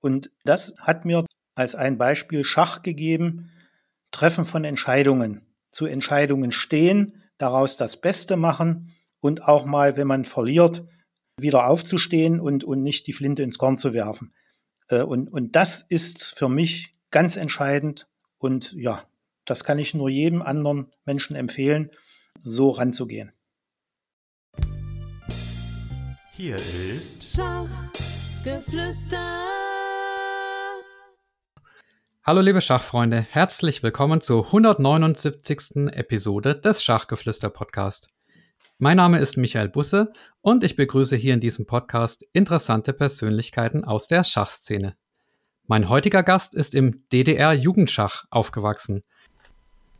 Und das hat mir als ein Beispiel Schach gegeben, Treffen von Entscheidungen, zu Entscheidungen stehen, daraus das Beste machen und auch mal, wenn man verliert, wieder aufzustehen und, und nicht die Flinte ins Korn zu werfen. Äh, und, und das ist für mich ganz entscheidend. Und ja, das kann ich nur jedem anderen Menschen empfehlen, so ranzugehen. Hier ist Schachgeflüster. Hallo liebe Schachfreunde, herzlich willkommen zur 179. Episode des Schachgeflüster Podcast. Mein Name ist Michael Busse und ich begrüße hier in diesem Podcast interessante Persönlichkeiten aus der Schachszene. Mein heutiger Gast ist im DDR-Jugendschach aufgewachsen.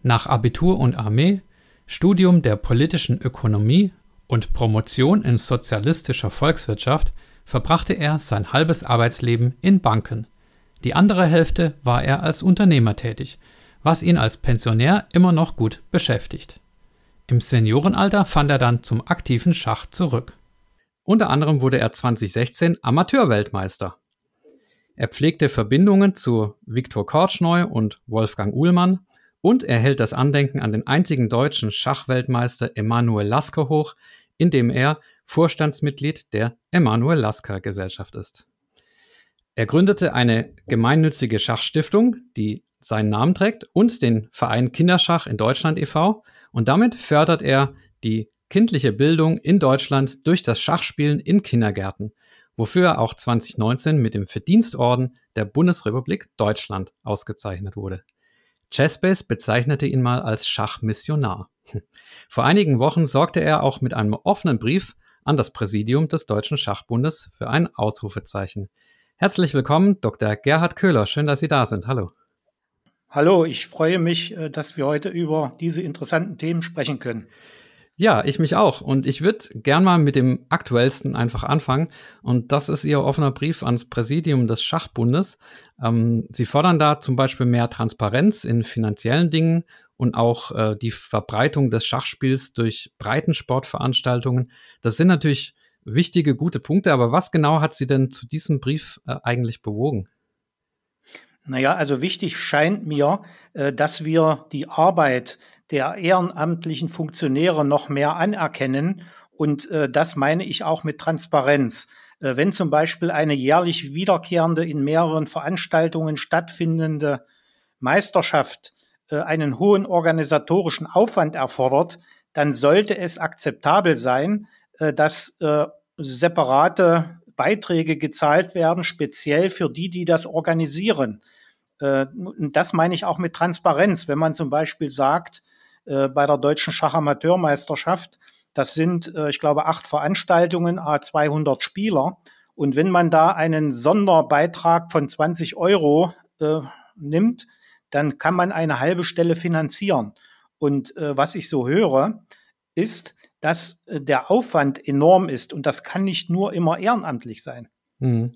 Nach Abitur und Armee, Studium der politischen Ökonomie und Promotion in sozialistischer Volkswirtschaft verbrachte er sein halbes Arbeitsleben in Banken. Die andere Hälfte war er als Unternehmer tätig, was ihn als Pensionär immer noch gut beschäftigt. Im Seniorenalter fand er dann zum aktiven Schach zurück. Unter anderem wurde er 2016 Amateurweltmeister. Er pflegte Verbindungen zu Viktor Kortschneu und Wolfgang Uhlmann und er hält das Andenken an den einzigen deutschen Schachweltmeister Emanuel Lasker hoch, indem er Vorstandsmitglied der Emanuel Lasker Gesellschaft ist. Er gründete eine gemeinnützige Schachstiftung, die seinen Namen trägt, und den Verein Kinderschach in Deutschland e.V. Und damit fördert er die kindliche Bildung in Deutschland durch das Schachspielen in Kindergärten, wofür er auch 2019 mit dem Verdienstorden der Bundesrepublik Deutschland ausgezeichnet wurde. Chessbase bezeichnete ihn mal als Schachmissionar. Vor einigen Wochen sorgte er auch mit einem offenen Brief an das Präsidium des Deutschen Schachbundes für ein Ausrufezeichen. Herzlich willkommen, Dr. Gerhard Köhler. Schön, dass Sie da sind. Hallo. Hallo, ich freue mich, äh, dass wir heute über diese interessanten Themen sprechen können. Ja, ich mich auch. Und ich würde gern mal mit dem aktuellsten einfach anfangen. Und das ist Ihr offener Brief ans Präsidium des Schachbundes. Ähm, Sie fordern da zum Beispiel mehr Transparenz in finanziellen Dingen und auch äh, die Verbreitung des Schachspiels durch Breitensportveranstaltungen. Das sind natürlich wichtige, gute Punkte. Aber was genau hat Sie denn zu diesem Brief äh, eigentlich bewogen? Naja, also wichtig scheint mir, äh, dass wir die Arbeit der ehrenamtlichen Funktionäre noch mehr anerkennen. Und äh, das meine ich auch mit Transparenz. Äh, wenn zum Beispiel eine jährlich wiederkehrende, in mehreren Veranstaltungen stattfindende Meisterschaft einen hohen organisatorischen Aufwand erfordert, dann sollte es akzeptabel sein, dass separate Beiträge gezahlt werden, speziell für die, die das organisieren. Äh, das meine ich auch mit Transparenz. Wenn man zum Beispiel sagt, äh, bei der deutschen Schachamateurmeisterschaft, das sind, äh, ich glaube, acht Veranstaltungen, a 200 Spieler. Und wenn man da einen Sonderbeitrag von 20 Euro nimmt, dann kann man eine halbe Stelle finanzieren. Und was ich so höre, ist, dass äh, der Aufwand enorm ist und das kann nicht nur immer ehrenamtlich sein. Mhm.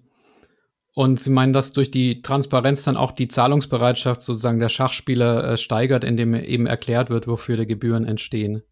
Und Sie meinen, dass durch die Transparenz dann auch die Zahlungsbereitschaft sozusagen der Schachspieler äh, steigert, indem eben erklärt wird, wofür die Gebühren entstehen?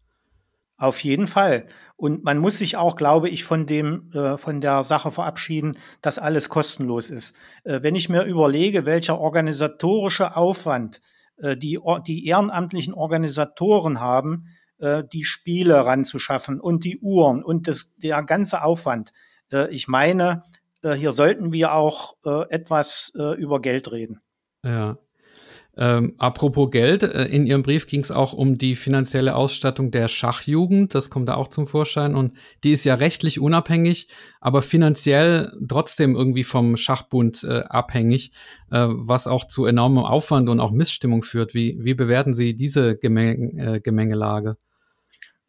Auf jeden Fall. Und man muss sich auch, glaube ich, von dem, äh, von der Sache verabschieden, dass alles kostenlos ist. Äh, wenn ich mir überlege, welcher organisatorische Aufwand äh, die, die ehrenamtlichen Organisatoren haben, äh, die Spiele ranzuschaffen und die Uhren und das, der ganze Aufwand. Äh, ich meine, äh, hier sollten wir auch etwas über Geld reden. Ja. Ähm, apropos Geld, in Ihrem Brief ging es auch um die finanzielle Ausstattung der Schachjugend. Das kommt da auch zum Vorschein. Und die ist ja rechtlich unabhängig, aber finanziell trotzdem irgendwie vom Schachbund äh, abhängig, äh, was auch zu enormem Aufwand und auch Missstimmung führt. Wie, wie bewerten Sie diese Gemeng äh, Gemengelage?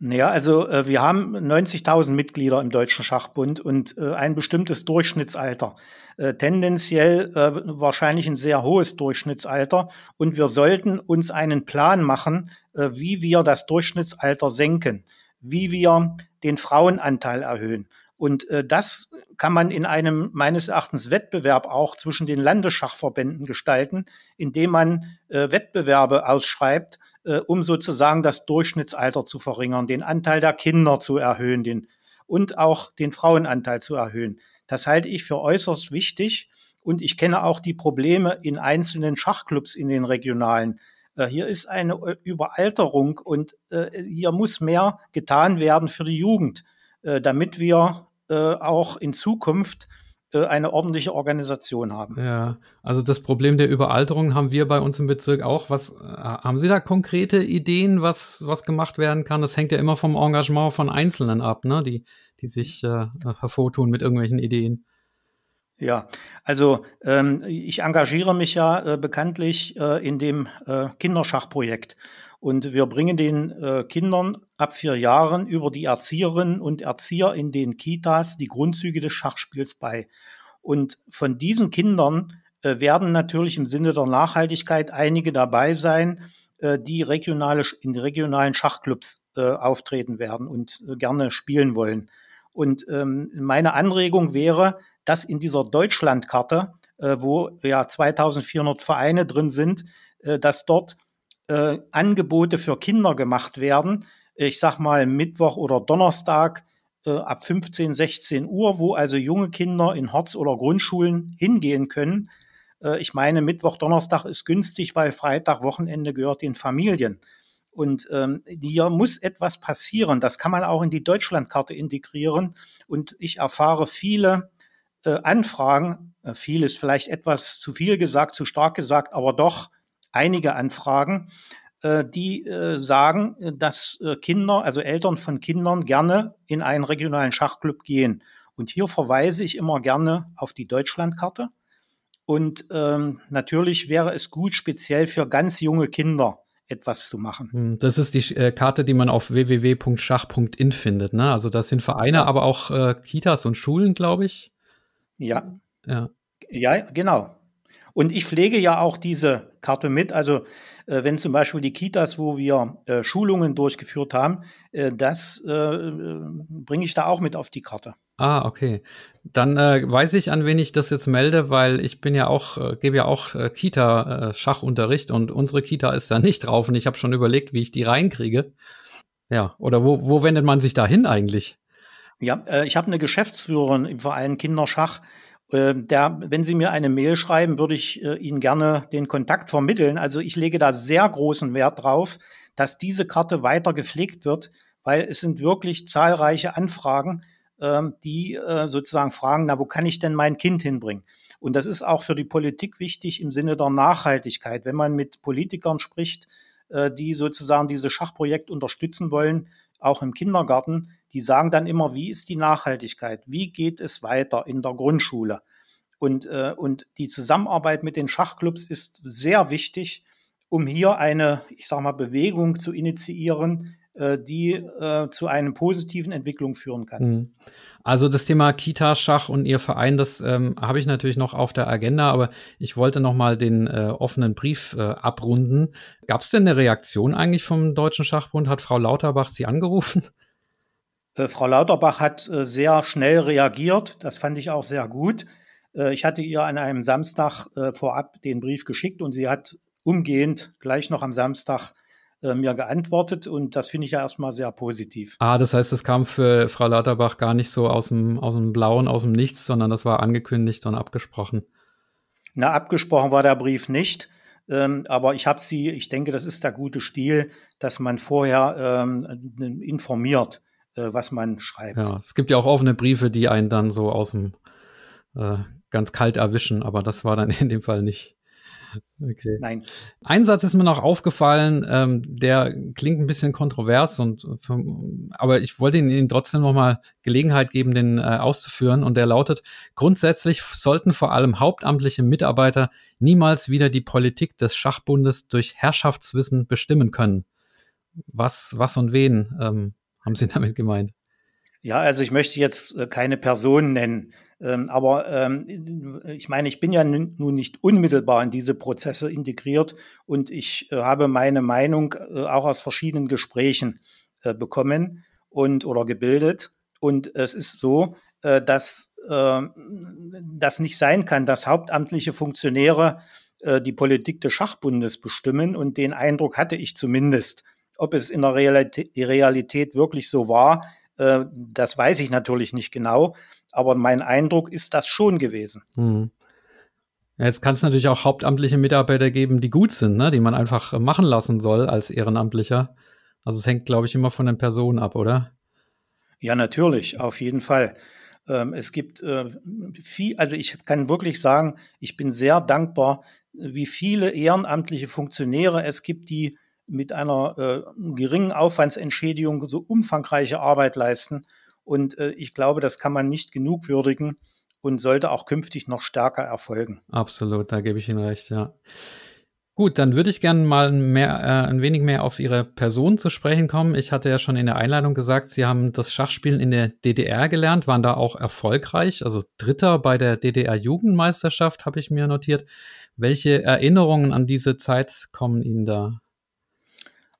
Naja, also äh, wir haben 90.000 Mitglieder im Deutschen Schachbund und äh, ein bestimmtes Durchschnittsalter. Äh, tendenziell äh, wahrscheinlich ein sehr hohes Durchschnittsalter. Und wir sollten uns einen Plan machen, äh, wie wir das Durchschnittsalter senken, wie wir den Frauenanteil erhöhen. Und äh, das kann man in einem meines Erachtens Wettbewerb auch zwischen den Landesschachverbänden gestalten, indem man Wettbewerbe ausschreibt, äh, um sozusagen das Durchschnittsalter zu verringern, den Anteil der Kinder zu erhöhen den, und auch den Frauenanteil zu erhöhen. Das halte ich für äußerst wichtig. und ich kenne auch die Probleme in einzelnen Schachclubs in den regionalen. Äh, hier ist eine äh, Überalterung und äh, hier muss mehr getan werden für die Jugend, damit wir auch in Zukunft eine ordentliche Organisation haben. Ja, also das Problem der Überalterung haben wir bei uns im Bezirk auch. Was haben Sie da konkrete Ideen, was, was gemacht werden kann? Das hängt ja immer vom Engagement von Einzelnen ab, ne? die, die sich äh, hervortun mit irgendwelchen Ideen. Ja, also ähm, ich engagiere mich ja äh, bekanntlich äh, in dem äh, Kinderschachprojekt. Und wir bringen den äh, Kindern ab vier Jahren über die Erzieherinnen und Erzieher in den Kitas die Grundzüge des Schachspiels bei. Und von diesen Kindern äh, werden natürlich im Sinne der Nachhaltigkeit einige dabei sein, äh, die regionale, in regionalen Schachclubs auftreten werden und gerne spielen wollen. Und ähm, meine Anregung wäre, dass in dieser Deutschlandkarte, äh, wo ja 2400 Vereine drin sind, äh, dass dort äh, Angebote für Kinder gemacht werden. Ich sag mal Mittwoch oder Donnerstag äh, ab 15, 16 Uhr, wo also junge Kinder in Horz- oder Grundschulen hingehen können. Äh, ich meine, Mittwoch, Donnerstag ist günstig, weil Freitag, Wochenende gehört den Familien. Und ähm, hier muss etwas passieren. Das kann man auch in die Deutschlandkarte integrieren. Und ich erfahre viele äh, Anfragen, äh, viel ist vielleicht etwas zu viel gesagt, zu stark gesagt, aber doch einige Anfragen, äh, die äh, sagen, äh, dass Kinder, also Eltern von Kindern gerne in einen regionalen Schachclub gehen. Und hier verweise ich immer gerne auf die Deutschlandkarte. Und ähm, natürlich wäre es gut, speziell für ganz junge Kinder etwas zu machen. Hm, das ist die äh, Karte, die man auf www.schach.in findet. Ne? Also das sind Vereine, aber auch äh, Kitas und Schulen, glaube ich. Ja. Ja. Ja, genau. Und ich pflege ja auch diese Karte mit. Also äh, wenn zum Beispiel die Kitas, wo wir äh, Schulungen durchgeführt haben, äh, das äh, bringe ich da auch mit auf die Karte. Ah, okay. Dann äh, weiß ich, an wen ich das jetzt melde, weil ich bin ja auch, äh, gebe ja auch Kita-Schachunterricht und unsere Kita ist da nicht drauf und ich habe schon überlegt, wie ich die reinkriege. Ja, oder wo, wo wendet man sich da hin eigentlich? Ja, äh, ich habe eine Geschäftsführerin im Verein Kinderschach. Äh, der, wenn Sie mir eine Mail schreiben, würde ich äh, Ihnen gerne den Kontakt vermitteln. Also ich lege da sehr großen Wert drauf, dass diese Karte weiter gepflegt wird, weil es sind wirklich zahlreiche Anfragen, ähm, die äh, sozusagen fragen, na, wo kann ich denn mein Kind hinbringen? Und das ist auch für die Politik wichtig im Sinne der Nachhaltigkeit. Wenn man mit Politikern spricht, äh, die sozusagen dieses Schachprojekt unterstützen wollen, auch im Kindergarten, die sagen dann immer, wie ist die Nachhaltigkeit? Wie geht es weiter in der Grundschule? Und, äh, und die Zusammenarbeit mit den Schachclubs ist sehr wichtig, um hier eine, ich sage mal, Bewegung zu initiieren, äh, die äh, zu einer positiven Entwicklung führen kann. Mhm. Also das Thema Kita-Schach und Ihr Verein, das ähm, habe ich natürlich noch auf der Agenda, aber ich wollte noch mal den äh, offenen Brief äh, abrunden. Gab es denn eine Reaktion eigentlich vom Deutschen Schachbund? Hat Frau Lauterbach Sie angerufen? Äh, Frau Lauterbach hat äh, sehr schnell reagiert. Das fand ich auch sehr gut. Äh, ich hatte ihr an einem Samstag vorab den Brief geschickt und sie hat umgehend gleich noch am Samstag mir geantwortet und das finde ich ja erstmal sehr positiv. Ah, das heißt, es kam für Frau Lauterbach gar nicht so aus dem, aus dem Blauen, aus dem Nichts, sondern das war angekündigt und abgesprochen. Na, abgesprochen war der Brief nicht. Ähm, aber ich habe sie, ich denke, das ist der gute Stil, dass man vorher ähm, informiert äh, was man schreibt. Ja, es gibt ja auch offene Briefe, die einen dann so aus dem äh, ganz kalt erwischen, aber das war dann in dem Fall nicht. Okay. Nein. Ein Satz ist mir noch aufgefallen, ähm, der klingt ein bisschen kontrovers und für, aber ich wollte Ihnen trotzdem noch mal Gelegenheit geben, den äh, auszuführen und der lautet: Grundsätzlich sollten vor allem hauptamtliche Mitarbeiter niemals wieder die Politik des Schachbundes durch Herrschaftswissen bestimmen können. Was, was und wen ähm, haben Sie damit gemeint? Ja, also ich möchte jetzt äh, keine Person nennen, ähm, aber ähm, ich meine, ich bin ja nun nicht unmittelbar in diese Prozesse integriert und ich äh, habe meine Meinung äh, auch aus verschiedenen Gesprächen bekommen und oder gebildet. Und es ist so, dass das nicht sein kann, dass hauptamtliche Funktionäre die Politik des Schachbundes bestimmen. Und den Eindruck hatte ich zumindest. Ob es in der Realität, wirklich so war, äh, das weiß ich natürlich nicht genau, aber mein Eindruck ist das schon gewesen. Hm. Jetzt kann es natürlich auch hauptamtliche Mitarbeiter geben, die gut sind, ne? die man einfach machen lassen soll als Ehrenamtlicher. Also es hängt, glaube ich, immer von den Personen ab, oder? Ja, natürlich, auf jeden Fall. Ähm, es gibt äh, viel, also ich kann wirklich sagen, ich bin sehr dankbar, wie viele ehrenamtliche Funktionäre es gibt, die mit einer äh, geringen Aufwandsentschädigung so umfangreiche Arbeit leisten. Und äh, ich glaube, das kann man nicht genug würdigen und sollte auch künftig noch stärker erfolgen. Absolut, da gebe ich Ihnen recht, ja. Gut, dann würde ich gerne mal mehr, äh, ein wenig mehr auf Ihre Person zu sprechen kommen. Ich hatte ja schon in der Einleitung gesagt, Sie haben das Schachspielen in der DDR gelernt, waren da auch erfolgreich, also Dritter bei der DDR-Jugendmeisterschaft, habe ich mir notiert. Welche Erinnerungen an diese Zeit kommen Ihnen da?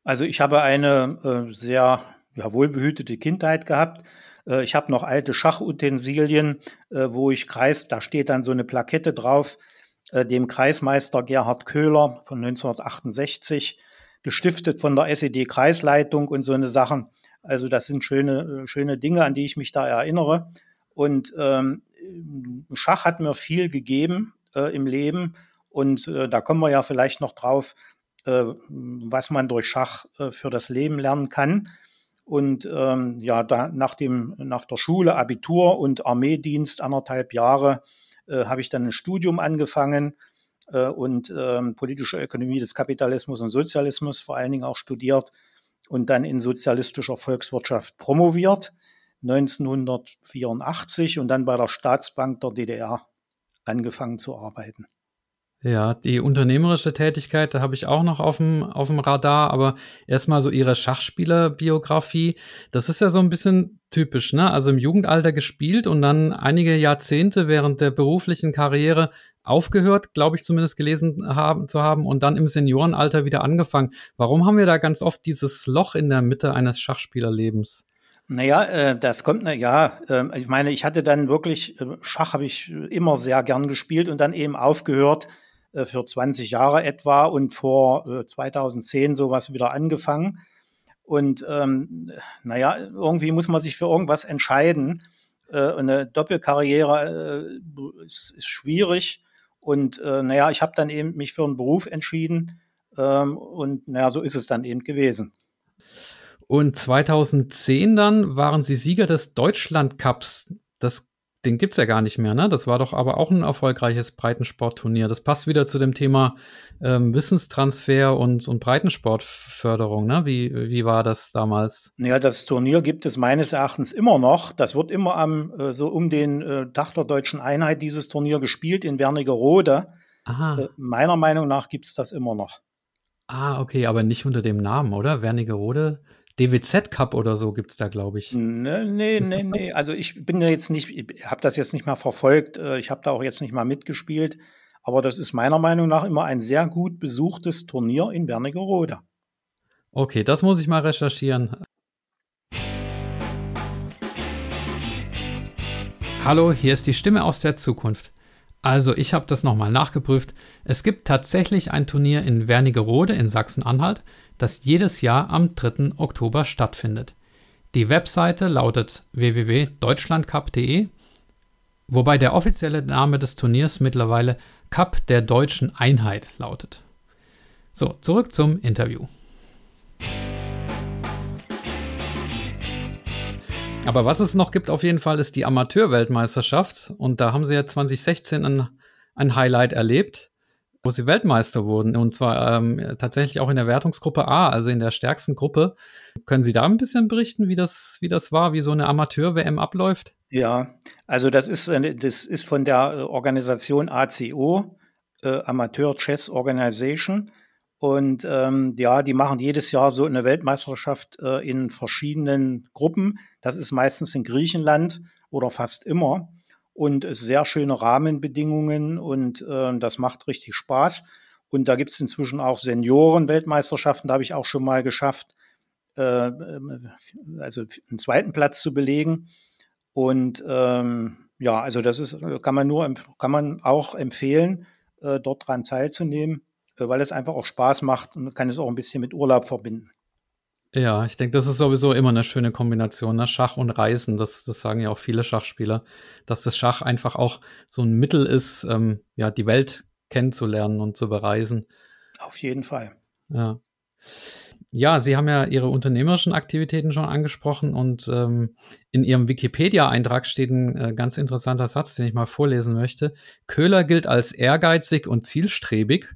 Also ich habe eine äh, sehr ja, wohlbehütete Kindheit gehabt. Äh, ich habe noch alte Schachutensilien, äh, wo ich kreis, da steht dann so eine Plakette drauf, äh, dem Kreismeister Gerhard Köhler von 1968, gestiftet von der SED-Kreisleitung und so eine Sachen. Also das sind schöne, schöne Dinge, an die ich mich da erinnere. Und ähm, Schach hat mir viel gegeben äh, im Leben. Und äh, da kommen wir ja vielleicht noch drauf, äh, was man durch Schach äh, für das Leben lernen kann. Und ähm, ja, da nach, dem, nach der Schule, Abitur und Armeedienst anderthalb Jahre äh, habe ich dann ein Studium angefangen äh, und ähm, politische Ökonomie des Kapitalismus und Sozialismus vor allen Dingen auch studiert und dann in sozialistischer Volkswirtschaft promoviert 1984 und dann bei der Staatsbank der DDR angefangen zu arbeiten. Ja, die unternehmerische Tätigkeit, da habe ich auch noch auf dem, auf dem Radar, aber erstmal so ihre Schachspielerbiografie. Das ist ja so ein bisschen typisch, ne? Also im Jugendalter gespielt und dann einige Jahrzehnte während der beruflichen Karriere aufgehört, glaube ich zumindest gelesen haben, zu haben und dann im Seniorenalter wieder angefangen. Warum haben wir da ganz oft dieses Loch in der Mitte eines Schachspielerlebens? Naja, äh, das kommt, na ja, äh, ich meine, ich hatte dann wirklich, äh, Schach habe ich immer sehr gern gespielt und dann eben aufgehört, äh, für 20 Jahre etwa und vor 2010 äh, sowas wieder angefangen. Und ähm, naja, irgendwie muss man sich für irgendwas entscheiden. Äh, eine Doppelkarriere äh, ist, ist schwierig. Und äh, naja, ich habe dann eben mich für einen Beruf entschieden. Ähm, und naja, so ist es dann eben gewesen. Und 2010 dann waren Sie Sieger des Deutschland Cups. Das den gibt's ja gar nicht mehr, ne? Das war doch aber auch ein erfolgreiches Breitensportturnier. Das passt wieder zu dem Thema ähm, Wissenstransfer und, und Breitensportförderung, ne? Wie, wie war das damals? Ja, das Turnier gibt es meines Erachtens immer noch. Das wird immer am, äh, so um den äh, Tag der deutschen Einheit dieses Turnier gespielt in Wernigerode. Aha. Äh, meiner Meinung nach gibt's das immer noch. Ah, okay, aber nicht unter dem Namen, oder? Wernigerode? DWZ Cup oder so gibt es da, glaube ich. Nee, nee, nee, nee. Also ich bin ja jetzt nicht, ich habe das jetzt nicht mal verfolgt. Äh, ich habe da auch jetzt nicht mal mitgespielt. Aber das ist meiner Meinung nach immer ein sehr gut besuchtes Turnier in Wernigerode. Okay, das muss ich mal recherchieren. Hallo, hier ist die Stimme aus der Zukunft. Also, ich habe das nochmal nachgeprüft. Es gibt tatsächlich ein Turnier in Wernigerode in Sachsen-Anhalt, das jedes Jahr am 3. Oktober stattfindet. Die Webseite lautet www.deutschlandcup.de, wobei der offizielle Name des Turniers mittlerweile Cup der deutschen Einheit lautet. So, zurück zum Interview. Aber was es noch gibt auf jeden Fall ist die Amateurweltmeisterschaft und da haben sie ja 2016 ein, ein Highlight erlebt wo sie Weltmeister wurden. Und zwar ähm, tatsächlich auch in der Wertungsgruppe A, also in der stärksten Gruppe. Können Sie da ein bisschen berichten, wie das, wie das war, wie so eine Amateur-WM abläuft? Ja, also das ist, das ist von der Organisation ACO, äh, Amateur Chess Organization. Und ähm, ja, die machen jedes Jahr so eine Weltmeisterschaft äh, in verschiedenen Gruppen. Das ist meistens in Griechenland oder fast immer und sehr schöne Rahmenbedingungen und äh, das macht richtig Spaß. Und da gibt es inzwischen auch Senioren-Weltmeisterschaften, da habe ich auch schon mal geschafft, äh, ähm, also einen zweiten Platz zu belegen. Und ähm, ja, also das ist, kann man nur, kann man auch empfehlen, äh, dort dran teilzunehmen, weil es einfach auch Spaß macht und kann es auch ein bisschen mit Urlaub verbinden. Ja, ich denke, das ist sowieso immer eine schöne Kombination, ne? Schach und Reisen. Das, das sagen ja auch viele Schachspieler, dass das Schach einfach auch so ein Mittel ist, ähm, ja, die Welt kennenzulernen und zu bereisen. Auf jeden Fall. Ja. Ja, Sie haben ja Ihre unternehmerischen Aktivitäten schon angesprochen und ähm, in Ihrem Wikipedia-Eintrag steht ein äh, ganz interessanter Satz, den ich mal vorlesen möchte. Köhler gilt als ehrgeizig und zielstrebig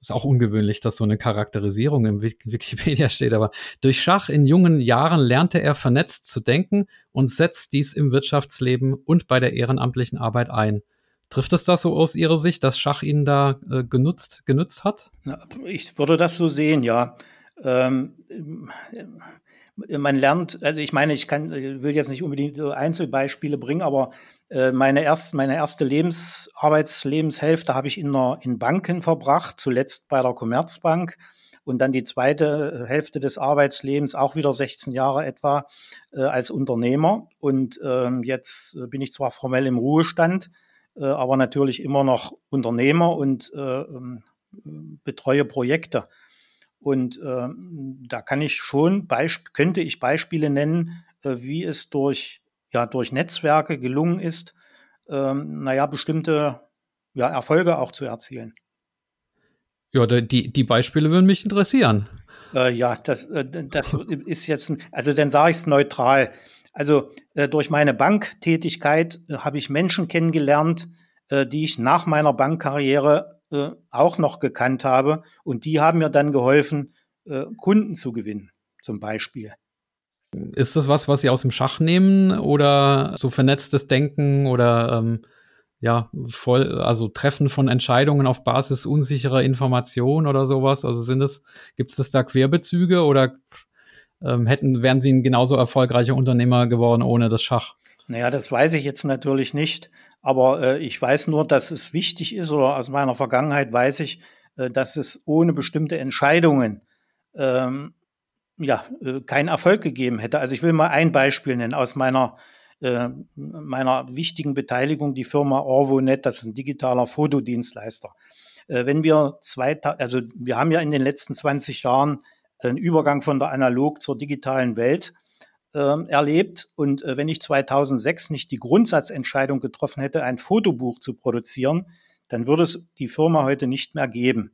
ist auch ungewöhnlich, dass so eine Charakterisierung im Wikipedia steht, aber durch Schach in jungen Jahren lernte er vernetzt zu denken und setzt dies im Wirtschaftsleben und bei der ehrenamtlichen Arbeit ein. Trifft es das so aus Ihrer Sicht, dass Schach Ihnen da äh, genutzt, genutzt hat? Ich würde das so sehen, ja. Ähm, man lernt, also ich meine, ich kann, will jetzt nicht unbedingt Einzelbeispiele bringen, aber äh, meine, erst, meine erste Lebens, Arbeitslebenshälfte habe ich in, einer, in Banken verbracht, zuletzt bei der Commerzbank. Und dann die zweite Hälfte des Arbeitslebens, auch wieder 16 Jahre etwa, äh, als Unternehmer. Und ähm, jetzt bin ich zwar formell im Ruhestand, äh, aber natürlich immer noch Unternehmer und äh, ähm, betreue Projekte. Und äh, da kann ich schon, könnte ich Beispiele nennen, äh, wie es durch, ja, durch Netzwerke gelungen ist, ähm, naja, bestimmte ja, Erfolge auch zu erzielen. Ja, die, die Beispiele würden mich interessieren. Äh, ja, das, äh, das ist jetzt, also dann sage ich es neutral. Also äh, durch meine Banktätigkeit äh, habe ich Menschen kennengelernt, äh, die ich nach meiner Bankkarriere äh, auch noch gekannt habe. Und die haben mir dann geholfen, Kunden zu gewinnen, zum Beispiel. Ist das was, was Sie aus dem Schach nehmen oder so vernetztes Denken oder ähm, ja, voll, also Treffen von Entscheidungen auf Basis unsicherer Information oder sowas? Also sind es, gibt es das da Querbezüge oder ähm, hätten, wären Sie ein genauso erfolgreicher Unternehmer geworden ohne das Schach? Naja, das weiß ich jetzt natürlich nicht. Aber äh, ich weiß nur, dass es wichtig ist, oder aus meiner Vergangenheit weiß ich, äh, dass es ohne bestimmte Entscheidungen ähm, ja, äh, keinen Erfolg gegeben hätte. Also ich will mal ein Beispiel nennen aus meiner, äh, meiner wichtigen Beteiligung, die Firma Orvonet, das ist ein digitaler Fotodienstleister. Äh, wenn wir zwei, also wir haben ja in den letzten 20 Jahren einen Übergang von der analog zur digitalen Welt äh, erlebt. Und äh, wenn ich 2006 nicht die Grundsatzentscheidung getroffen hätte, ein Fotobuch zu produzieren, dann würde es die Firma heute nicht mehr geben.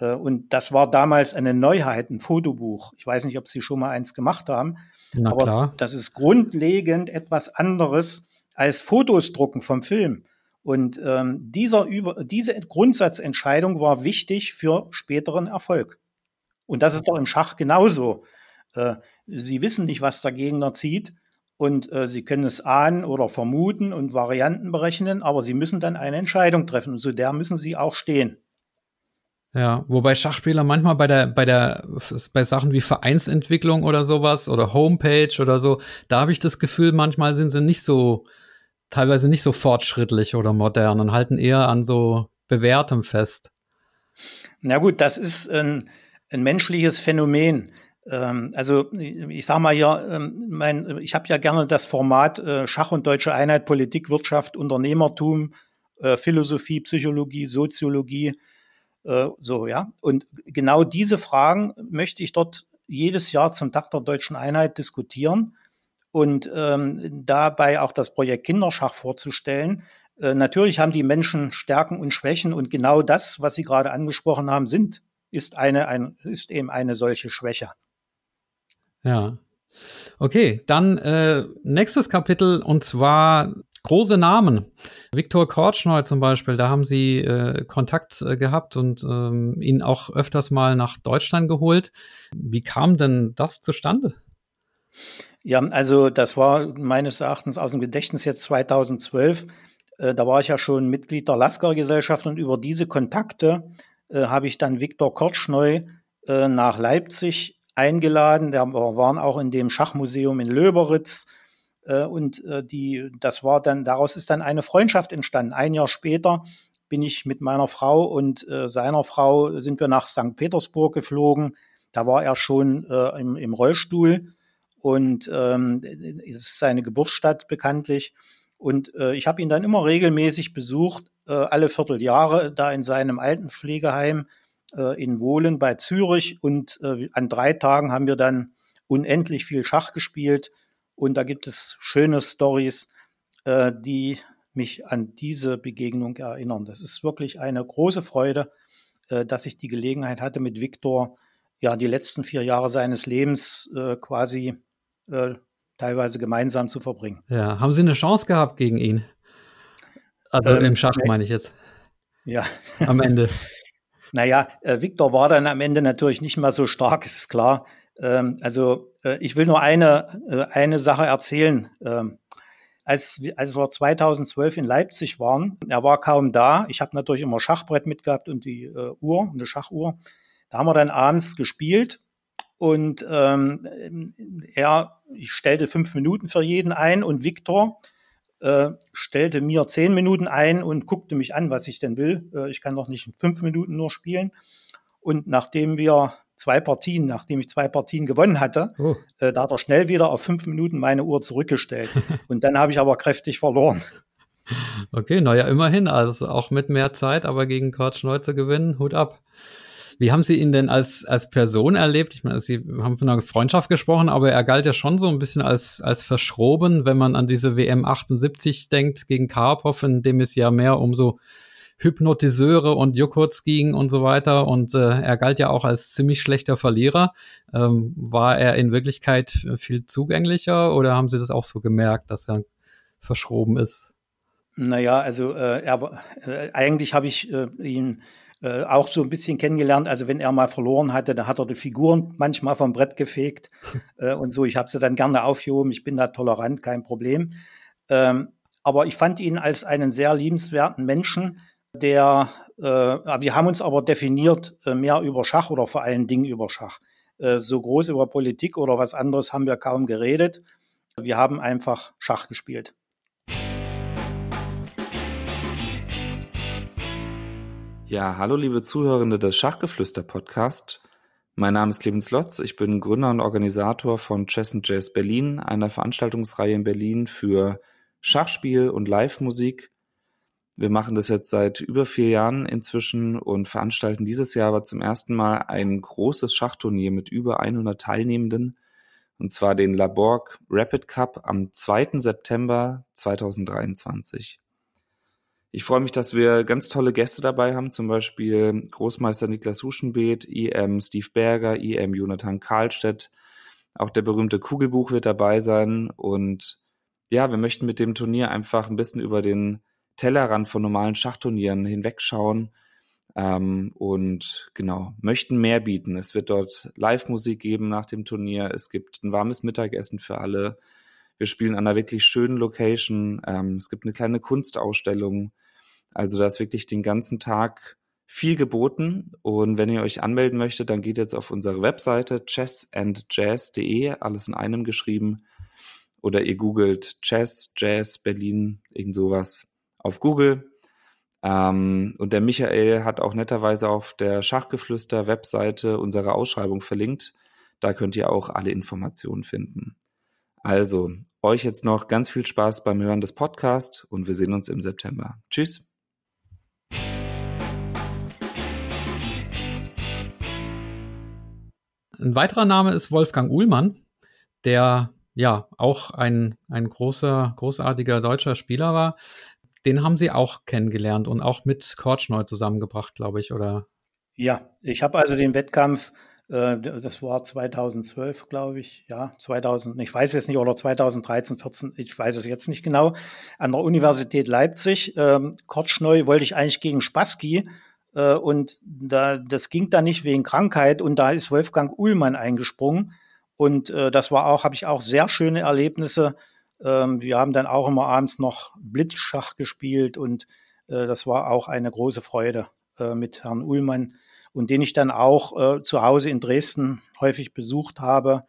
Äh, und das war damals eine Neuheit, ein Fotobuch. Ich weiß nicht, ob Sie schon mal eins gemacht haben. Na aber klar. das ist grundlegend etwas anderes als Fotos drucken vom Film. Und ähm, dieser über, diese Grundsatzentscheidung war wichtig für späteren Erfolg. Und das ist doch im Schach genauso. Äh, sie wissen nicht, was der Gegner zieht und äh, sie können es ahnen oder vermuten und Varianten berechnen, aber sie müssen dann eine Entscheidung treffen und zu der müssen sie auch stehen. Ja, wobei Schachspieler manchmal bei der, bei der, bei Sachen wie Vereinsentwicklung oder sowas oder Homepage oder so, da habe ich das Gefühl, manchmal sind sie nicht so, teilweise nicht so fortschrittlich oder modern und halten eher an so bewährtem fest. Na gut, das ist ein, ein menschliches Phänomen. Ähm, also ich sage mal hier, ähm, mein, ich habe ja gerne das Format äh, Schach und deutsche Einheit, Politik, Wirtschaft, Unternehmertum, äh, Philosophie, Psychologie, Soziologie, äh, so ja. Und genau diese Fragen möchte ich dort jedes Jahr zum Tag der deutschen Einheit diskutieren und ähm, dabei auch das Projekt Kinderschach vorzustellen. Äh, natürlich haben die Menschen Stärken und Schwächen und genau das, was Sie gerade angesprochen haben, sind ist eine ein, ist eben eine solche Schwäche. Ja. Okay, dann äh, nächstes Kapitel und zwar große Namen. Viktor Kortschneu zum Beispiel, da haben Sie äh, Kontakt äh, gehabt und ähm, ihn auch öfters mal nach Deutschland geholt. Wie kam denn das zustande? Ja, also das war meines Erachtens aus dem Gedächtnis jetzt 2012. Äh, da war ich ja schon Mitglied der Lasker Gesellschaft und über diese Kontakte äh, habe ich dann Viktor Kortschneu äh, nach Leipzig eingeladen. Wir waren auch in dem Schachmuseum in Löberitz. Äh, und äh, die, das war dann, daraus ist dann eine Freundschaft entstanden. Ein Jahr später bin ich mit meiner Frau und äh, seiner Frau sind wir nach St. Petersburg geflogen. Da war er schon äh, im, im Rollstuhl und ähm, es ist seine Geburtsstadt bekanntlich. Und äh, ich habe ihn dann immer regelmäßig besucht, äh, alle Vierteljahre da in seinem Altenpflegeheim äh, in Wohlen bei Zürich und äh, an drei Tagen haben wir dann unendlich viel Schach gespielt und da gibt es schöne Stories, äh, die mich an diese Begegnung erinnern. Das ist wirklich eine große Freude, äh, dass ich die Gelegenheit hatte, mit Viktor ja die letzten vier Jahre seines Lebens äh, quasi äh, teilweise gemeinsam zu verbringen. Ja, haben Sie eine Chance gehabt gegen ihn? Also ähm, im Schach meine ich jetzt. Ja. Am Ende. naja, äh, Viktor war dann am Ende natürlich nicht mehr so stark, ist klar. Ähm, also äh, ich will nur eine, äh, eine Sache erzählen. Ähm, als, als wir 2012 in Leipzig waren, er war kaum da. Ich habe natürlich immer Schachbrett mitgehabt und die äh, Uhr, eine Schachuhr. Da haben wir dann abends gespielt und ähm, er, ich stellte fünf Minuten für jeden ein und Viktor äh, stellte mir zehn Minuten ein und guckte mich an, was ich denn will. Äh, ich kann doch nicht fünf Minuten nur spielen. Und nachdem wir zwei Partien, nachdem ich zwei Partien gewonnen hatte, oh. äh, da hat er schnell wieder auf fünf Minuten meine Uhr zurückgestellt. und dann habe ich aber kräftig verloren. Okay, naja, immerhin. Also auch mit mehr Zeit, aber gegen Kurt Schneu zu gewinnen, Hut ab. Wie haben Sie ihn denn als, als Person erlebt? Ich meine, Sie haben von einer Freundschaft gesprochen, aber er galt ja schon so ein bisschen als, als verschroben, wenn man an diese WM 78 denkt gegen Karpov, in dem es ja mehr um so Hypnotiseure und Joghurts ging und so weiter. Und äh, er galt ja auch als ziemlich schlechter Verlierer. Ähm, war er in Wirklichkeit viel zugänglicher oder haben Sie das auch so gemerkt, dass er verschroben ist? Naja, also äh, er, äh, eigentlich habe ich äh, ihn äh, auch so ein bisschen kennengelernt. Also wenn er mal verloren hatte, dann hat er die Figuren manchmal vom Brett gefegt äh, und so. Ich habe sie dann gerne aufgehoben. Ich bin da tolerant, kein Problem. Ähm, aber ich fand ihn als einen sehr liebenswerten Menschen, der, äh, wir haben uns aber definiert äh, mehr über Schach oder vor allen Dingen über Schach. Äh, so groß über Politik oder was anderes haben wir kaum geredet. Wir haben einfach Schach gespielt. Ja, hallo liebe Zuhörende des Schachgeflüster Podcast. Mein Name ist Clemens Lotz. Ich bin Gründer und Organisator von Chess and Jazz Berlin, einer Veranstaltungsreihe in Berlin für Schachspiel und Live-Musik. Wir machen das jetzt seit über vier Jahren inzwischen und veranstalten dieses Jahr aber zum ersten Mal ein großes Schachturnier mit über 100 Teilnehmenden, und zwar den Laborg Rapid Cup am 2. September 2023. Ich freue mich, dass wir ganz tolle Gäste dabei haben, zum Beispiel Großmeister Niklas Huschenbeet, IM Steve Berger, IM Jonathan Karlstedt, auch der berühmte Kugelbuch wird dabei sein und ja, wir möchten mit dem Turnier einfach ein bisschen über den Tellerrand von normalen Schachturnieren hinwegschauen ähm, und genau, möchten mehr bieten. Es wird dort Live-Musik geben nach dem Turnier. Es gibt ein warmes Mittagessen für alle. Wir spielen an einer wirklich schönen Location. Ähm, es gibt eine kleine Kunstausstellung. Also da ist wirklich den ganzen Tag viel geboten. Und wenn ihr euch anmelden möchtet, dann geht jetzt auf unsere Webseite chessandjazz.de, alles in einem geschrieben. Oder ihr googelt Chess, Jazz, Berlin, irgend sowas auf Google. Ähm, und der Michael hat auch netterweise auf der Schachgeflüster-Webseite unsere Ausschreibung verlinkt. Da könnt ihr auch alle Informationen finden. Also, euch jetzt noch ganz viel Spaß beim Hören des Podcasts und wir sehen uns im September. Tschüss. Ein weiterer Name ist Wolfgang Uhlmann, der ja auch ein, ein großer, großartiger deutscher Spieler war. Den haben Sie auch kennengelernt und auch mit Kortschneu zusammengebracht, glaube ich, oder? Ja, ich habe also den Wettkampf, äh, das war 2012, glaube ich, ja, 2000, ich weiß jetzt nicht, oder 2013, 14, ich weiß es jetzt nicht genau, an der Universität Leipzig. Ähm, Kortschneu wollte ich eigentlich gegen Spassky äh, und da, das ging da nicht wegen Krankheit und da ist Wolfgang Uhlmann eingesprungen. Und äh, das war auch, habe ich auch sehr schöne Erlebnisse ähm, wir haben dann auch immer abends noch Blitzschach gespielt und äh, das war auch eine große Freude äh, mit Herrn Ullmann und den ich dann auch äh, zu Hause in Dresden häufig besucht habe